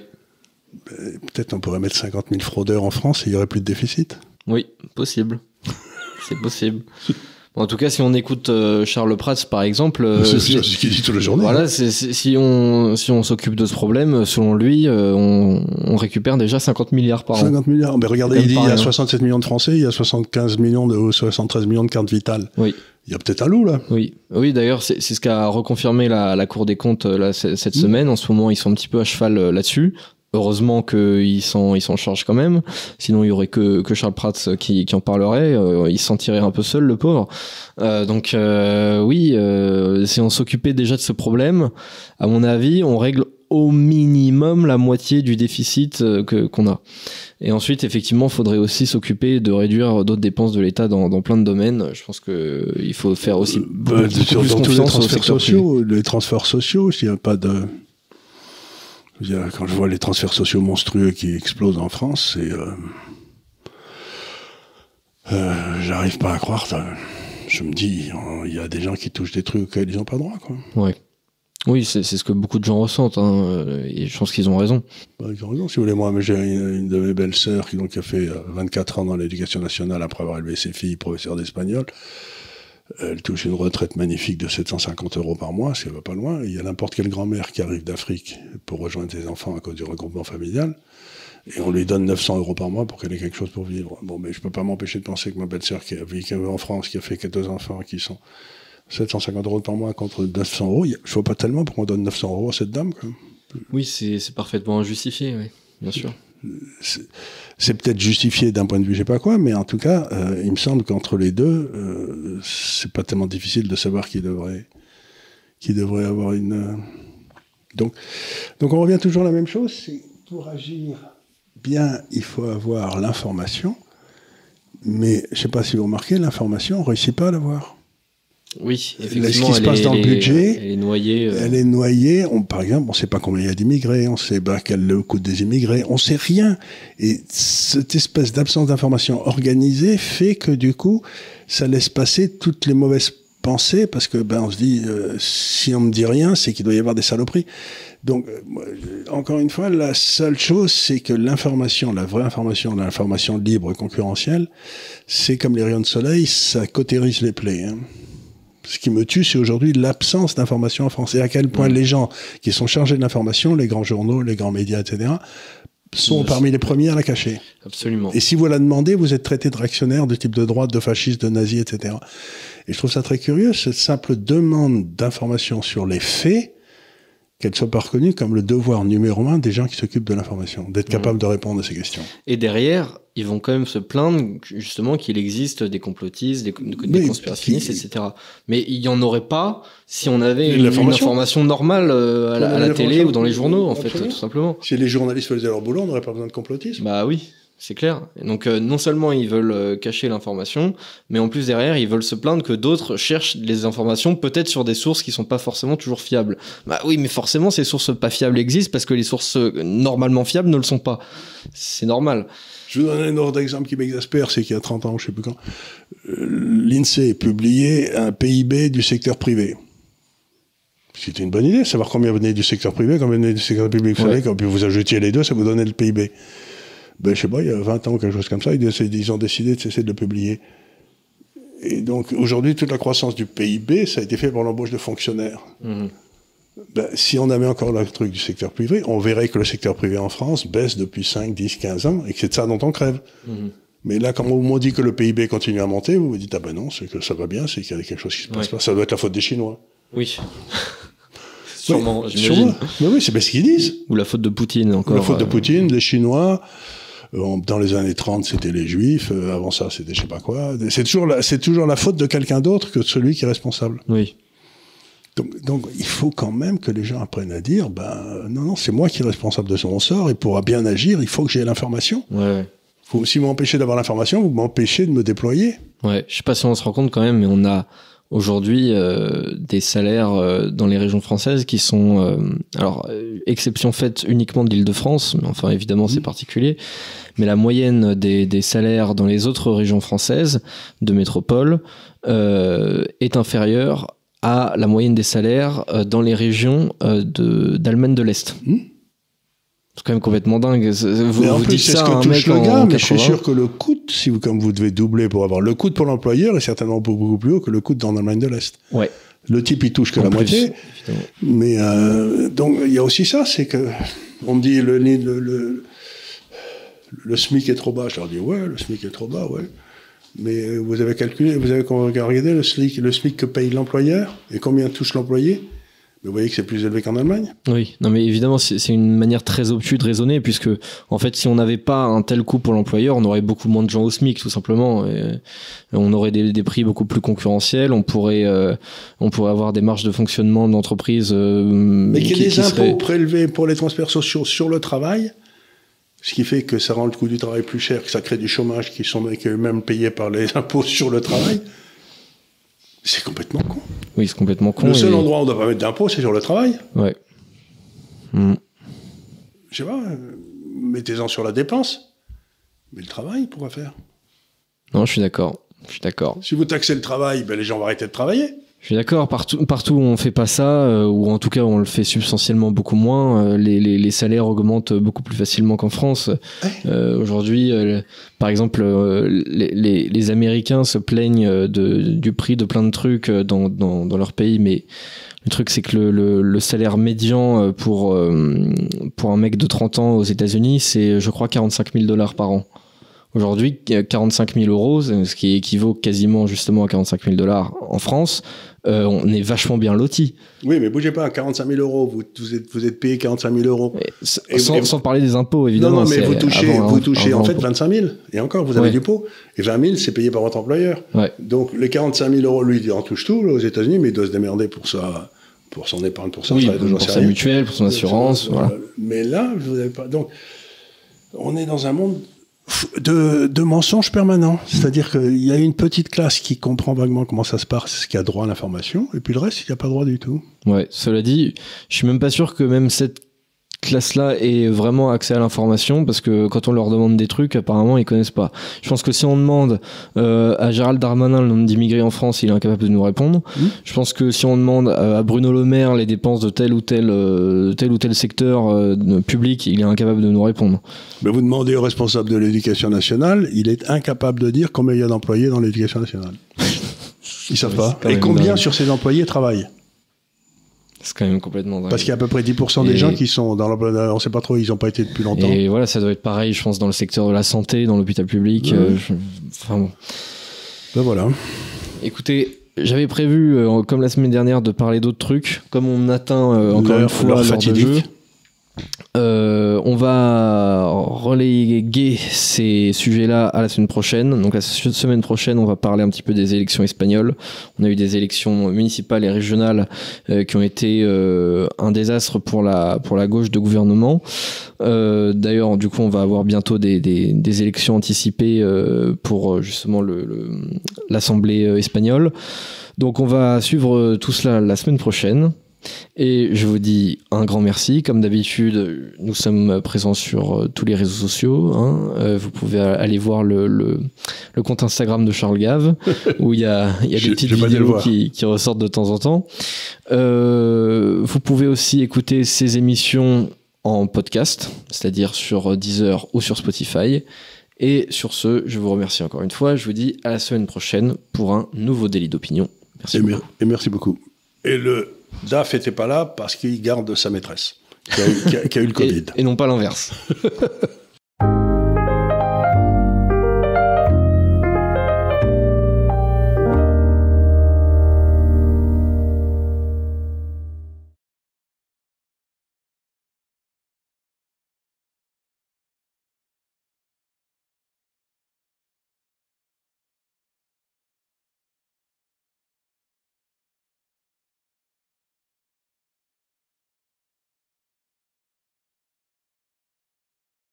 Peut-être on pourrait mettre 50 000 fraudeurs en France et il n'y aurait plus de déficit. oui, possible. c'est possible. (laughs) En tout cas, si on écoute euh, Charles Prats, par exemple, euh, (laughs) c'est si- ce qu'il dit toute la journée. voilà, si on si on s'occupe de ce problème, selon lui, euh, on, on récupère déjà 50 milliards par an. 50 milliards. Mais regardez, il dit il y a rien. 67 millions de Français, il y a 75 millions de, ou 73 millions de cartes vitales. Oui. Il y a peut-être un loup, là. Oui, oui. D'ailleurs, c'est ce qu'a reconfirmé la, la Cour des comptes là, cette Mm. semaine. En ce moment, ils sont un petit peu à cheval là-dessus. Heureusement qu'ils s'en ils s'en chargent quand même. Sinon, il y aurait que, que Charles Prats qui, qui en parlerait. Euh, il se sentirait un peu seul, le pauvre. Euh, donc, euh, oui, euh, si on s'occupait déjà de ce problème, à mon avis, on règle au minimum la moitié du déficit euh, que qu'on a. Et ensuite, effectivement, il faudrait aussi s'occuper de réduire d'autres dépenses de l'État dans, dans plein de domaines. Je pense que il faut faire aussi Euh, beaucoup, bah, beaucoup sur- plus dans tous les confiance au transferts privé. sociaux, les transferts sociaux, s'il n'y a pas de. Quand je vois les transferts sociaux monstrueux qui explosent en France, c'est. euh, euh, J'arrive pas à croire. ça. Je me dis, il y a des gens qui touchent des trucs auxquels ils n'ont pas droit, quoi. Ouais. Oui, c'est ce que beaucoup de gens ressentent, hein, euh, et je pense qu'ils ont raison. Bah, ils ont raison, si vous voulez. Moi, j'ai une, une de mes belles-sœurs qui, donc, a fait euh, 24 ans dans l'éducation nationale après avoir élevé ses filles, professeur d'espagnol. Elle touche une retraite magnifique de 750 euros par mois, si elle va pas loin. Il y a n'importe quelle grand-mère qui arrive d'Afrique pour rejoindre ses enfants à cause du regroupement familial. Et on lui donne 900 euros par mois pour qu'elle ait quelque chose pour vivre. Bon, mais je peux pas m'empêcher de penser que ma belle-sœur qui a vécu en France, qui a fait deux enfants, qui sont 750 euros par mois contre 900 euros, je vois pas tellement pourquoi on donne 900 euros à cette dame, quoi. Oui, c'est parfaitement injustifié, oui, bien sûr. C'est peut-être justifié d'un point de vue, je sais pas quoi, mais en tout cas, euh, il me semble qu'entre les deux, euh, c'est pas tellement difficile de savoir qui devrait, qui devrait avoir une. euh, Donc, donc on revient toujours à la même chose. C'est pour agir bien, il faut avoir l'information, mais je sais pas si vous remarquez, l'information, on réussit pas à l'avoir. Oui, ce effectivement. qui se passe est- dans le budget, Elle est noyée. euh, Elle est noyée. On, par exemple, on ne sait pas combien il y a d'immigrés, on ne sait pas quel est le coût des immigrés, on ne sait rien. Et cette espèce d'absence d'information organisée fait que du coup, ça laisse passer toutes les mauvaises pensées parce que ben on se dit euh, si on me dit rien, c'est qu'il doit y avoir des saloperies. Donc euh, encore une fois, la seule chose, c'est que l'information, la vraie information, l'information libre, concurrentielle, c'est comme les rayons de soleil, ça cautérise les plaies. hein. Ce qui me tue, c'est aujourd'hui l'absence d'information en France. Et à quel point les gens qui sont chargés de l'information, les grands journaux, les grands médias, etc., sont parmi les premiers à la cacher. Absolument. Et si vous la demandez, vous êtes traité de réactionnaire de type de droite, de fasciste, de nazi, etc. Et je trouve ça très curieux, cette simple demande d'information sur les faits, qu'elle soit pas reconnue comme le devoir numéro un des gens qui s'occupent de l'information, d'être capable de répondre à ces questions. Et derrière, ils vont quand même se plaindre justement qu'il existe des complotistes, des, conspirationnistes, qui- etc. Mais il n'y en aurait pas si on avait une, information normale euh, à, la, à télé ou dans les journaux, en fait, tout simplement. Si les journalistes faisaient leur boulot, on n'aurait pas besoin de complotisme. Bah oui, c'est clair. Et donc euh, non seulement ils veulent euh, cacher l'information, mais en plus derrière ils veulent se plaindre que d'autres cherchent les informations peut-être sur des sources qui sont pas forcément toujours fiables. Bah oui, mais forcément ces sources pas fiables existent parce que les sources euh, normalement fiables ne le sont pas. C'est normal. Je vous donne un autre exemple qui m'exaspère, c'est qu'il y a 30 ans, je sais plus quand, l'INSEE publiait un PIB du secteur privé. C'était une bonne idée, savoir combien venait du secteur privé, combien venait du secteur public. Vous Ouais. quand vous ajoutiez les deux, ça vous donnait le PIB. Ben, je sais pas, il y a 20 ans, quelque chose comme ça, ils, ont décidé de cesser de le publier. Et donc, aujourd'hui, toute la croissance du PIB, ça a été fait pour l'embauche de fonctionnaires. Mhm. Ben, si on avait encore le truc du secteur privé, on verrait que le secteur privé en France baisse depuis 5, 10, 15 ans et que c'est de ça dont on crève. Mhm. Mais là, quand on dit que le PIB continue à monter, vous vous dites, ah ben non, c'est que ça va bien, c'est qu'il y a quelque chose qui se passe Ouais. pas. Ça doit être la faute des Chinois. Oui. (laughs) Sûrement, sûrement. Mais oui, c'est bien ce qu'ils disent. Ou la faute de Poutine encore. la faute de euh, Poutine, les Chinois. Euh, Dans les années 30, c'était les Juifs. euh, avant ça, c'était je sais pas quoi. C'est toujours la, c'est toujours la faute de quelqu'un d'autre que celui qui est responsable. Oui. Donc, donc, il faut quand même que les gens apprennent à dire, ben, non, non, c'est moi qui est responsable de mon sort, et pour bien agir, il faut que j'ai l'information. Ouais, ouais. Faut, si vous m'empêchez d'avoir l'information, vous m'empêchez de me déployer. Ouais, je sais pas si on se rend compte quand même, mais on a aujourd'hui euh, des salaires euh, dans les régions françaises qui sont, euh, alors, euh, exception faite uniquement de l'Île-de-France, mais enfin évidemment c'est particulier, mais la moyenne des, des salaires dans les autres régions françaises de métropole euh, est inférieure à la moyenne des salaires euh, dans les régions euh, d'Allemagne de l'Est. C'est quand même complètement dingue. Vous, mais en vous plus, dites c'est ce ça à que un touche mec le en gars, mais je suis 80. sûr que le coût, si vous, comme vous devez doubler pour avoir le coût pour l'employeur, est certainement beaucoup, beaucoup plus haut que le coût dans l'Allemagne de l'Est. Ouais. Le type, il touche que En la plus, moitié. évidemment. Mais euh, donc il y a aussi ça, c'est que on me dit le, le, le, le SMIC est trop bas. Je leur dis ouais, le SMIC est trop bas, ouais. Mais vous avez calculé, vous avez regardé le SMIC, le SMIC que paye l'employeur et combien touche l'employé? Mais vous voyez que c'est plus élevé qu'en Allemagne. Oui, non mais évidemment c'est une manière très obtuse de raisonner puisque en fait si on n'avait pas un tel coût pour l'employeur, on aurait beaucoup moins de gens au SMIC tout simplement. Et on aurait des, des prix beaucoup plus concurrentiels, on pourrait euh, on pourrait avoir des marges de fonctionnement d'entreprise. euh, Mais qu'il y ait des impôts seraient- prélevés pour les transferts sociaux sur le travail, ce qui fait que ça rend le coût du travail plus cher, que ça crée du chômage qui sont même payés par les (laughs) impôts sur le travail. C'est complètement con. Oui, c'est complètement con. le seul et- endroit où on ne doit pas mettre d'impôts, c'est sur le travail. Ouais. Hmm. Je sais pas, euh, mettez-en sur la dépense. Mais le travail, pourquoi faire? Non, je suis d'accord. Je suis d'accord. Si vous taxez le travail, ben les gens vont arrêter de travailler. Je suis d'accord. Partout, partout où on fait pas ça, euh, ou en tout cas on le fait substantiellement beaucoup moins, euh, les, les, les salaires augmentent beaucoup plus facilement qu'en France. Euh, Aujourd'hui, euh, par exemple, euh, les, les, les Américains se plaignent euh, de, du prix de plein de trucs dans, dans, dans leur pays, mais le truc c'est que le, le, le salaire médian pour, euh, pour un mec de 30 ans aux États-Unis, c'est je crois 45 000 dollars par an. Aujourd'hui, 45 000 euros, ce qui équivaut quasiment justement à 45 000 dollars en France, euh, on est vachement bien loti. Oui, mais bougez pas, 45 000 euros, vous, vous, êtes, vous êtes payé 45 000 euros. Et s- Et- sans, et- sans parler des impôts, Non, évidemment. non, mais c'est vous touchez, avant- vous touchez en fait impôt. 25 000. Et encore, vous avez Ouais. du pot. Et 20 000, c'est payé par votre employeur. Ouais. Donc les 45 000 euros, lui, il en touche tout là, aux États-Unis, mais il doit se démerder pour, sa, pour son épargne, pour sa Oui, pour sa mutuelle, pour son assurance. Voilà. Mais là, vous avez pas. Donc, on est dans un monde de, de mensonges permanents. C'est-à-dire qu'il y a une petite classe qui comprend vaguement comment ça se passe, qui a droit à l'information, et puis le reste, il n'y a pas droit du tout. Ouais, cela dit, je suis même pas sûr que même cette classe-là ait vraiment accès à l'information parce que quand on leur demande des trucs, apparemment ils connaissent pas. Je pense que si on demande euh, à Gérald Darmanin le nombre d'immigrés en France, il est incapable de nous répondre. Mhm. Je pense que si on demande euh, à Bruno Le Maire les dépenses de tel ou tel euh, tel ou tel secteur euh, public, il est incapable de nous répondre. Mais vous demandez au responsable de l'éducation nationale, il est incapable de dire combien il y a d'employés dans l'éducation nationale. (laughs) Ils savent pas. Et combien dingue. sur ces employés travaillent C'est quand même complètement dingue. Parce qu'il y a à peu près 10% des Et- gens qui sont dans l'emploi. On sait pas trop, ils n'ont pas été depuis longtemps. Et voilà, ça doit être pareil, je pense, dans le secteur de la santé, dans l'hôpital public. Euh, je- Enfin bon. Ben voilà. Écoutez, j'avais prévu, euh, comme la semaine dernière, de parler d'autres trucs. Comme on atteint euh, encore une fois l'heure de jeu, euh, on va reléguer ces sujets-là à la semaine prochaine. Donc la se- semaine prochaine, on va parler un petit peu des élections espagnoles. On a eu des élections municipales et régionales euh, qui ont été euh, un désastre pour la, gauche de gouvernement. D'ailleurs, du coup, on va avoir bientôt des, élections anticipées pour justement l'Assemblée espagnole. Donc, on va suivre tout cela la semaine prochaine. Et je vous dis un grand merci. Comme d'habitude, nous sommes présents sur euh, tous les réseaux sociaux. hein. Euh, vous pouvez aller voir le, le, le compte Instagram de Charles Gave, (laughs) où il y a, y des petites vidéos qui, qui ressortent de temps en temps. Euh, vous pouvez aussi écouter ces émissions en podcast, c'est-à-dire sur Deezer ou sur Spotify. Et sur ce, je vous remercie encore une fois. Je vous dis à la semaine prochaine pour un nouveau délit d'opinion. Merci. Et, beaucoup. et merci beaucoup. Et le DAF n'était pas là parce qu'il garde sa maîtresse, qui a, eu- qui a- qui a eu le Covid. Et, et non pas l'inverse. (laughs)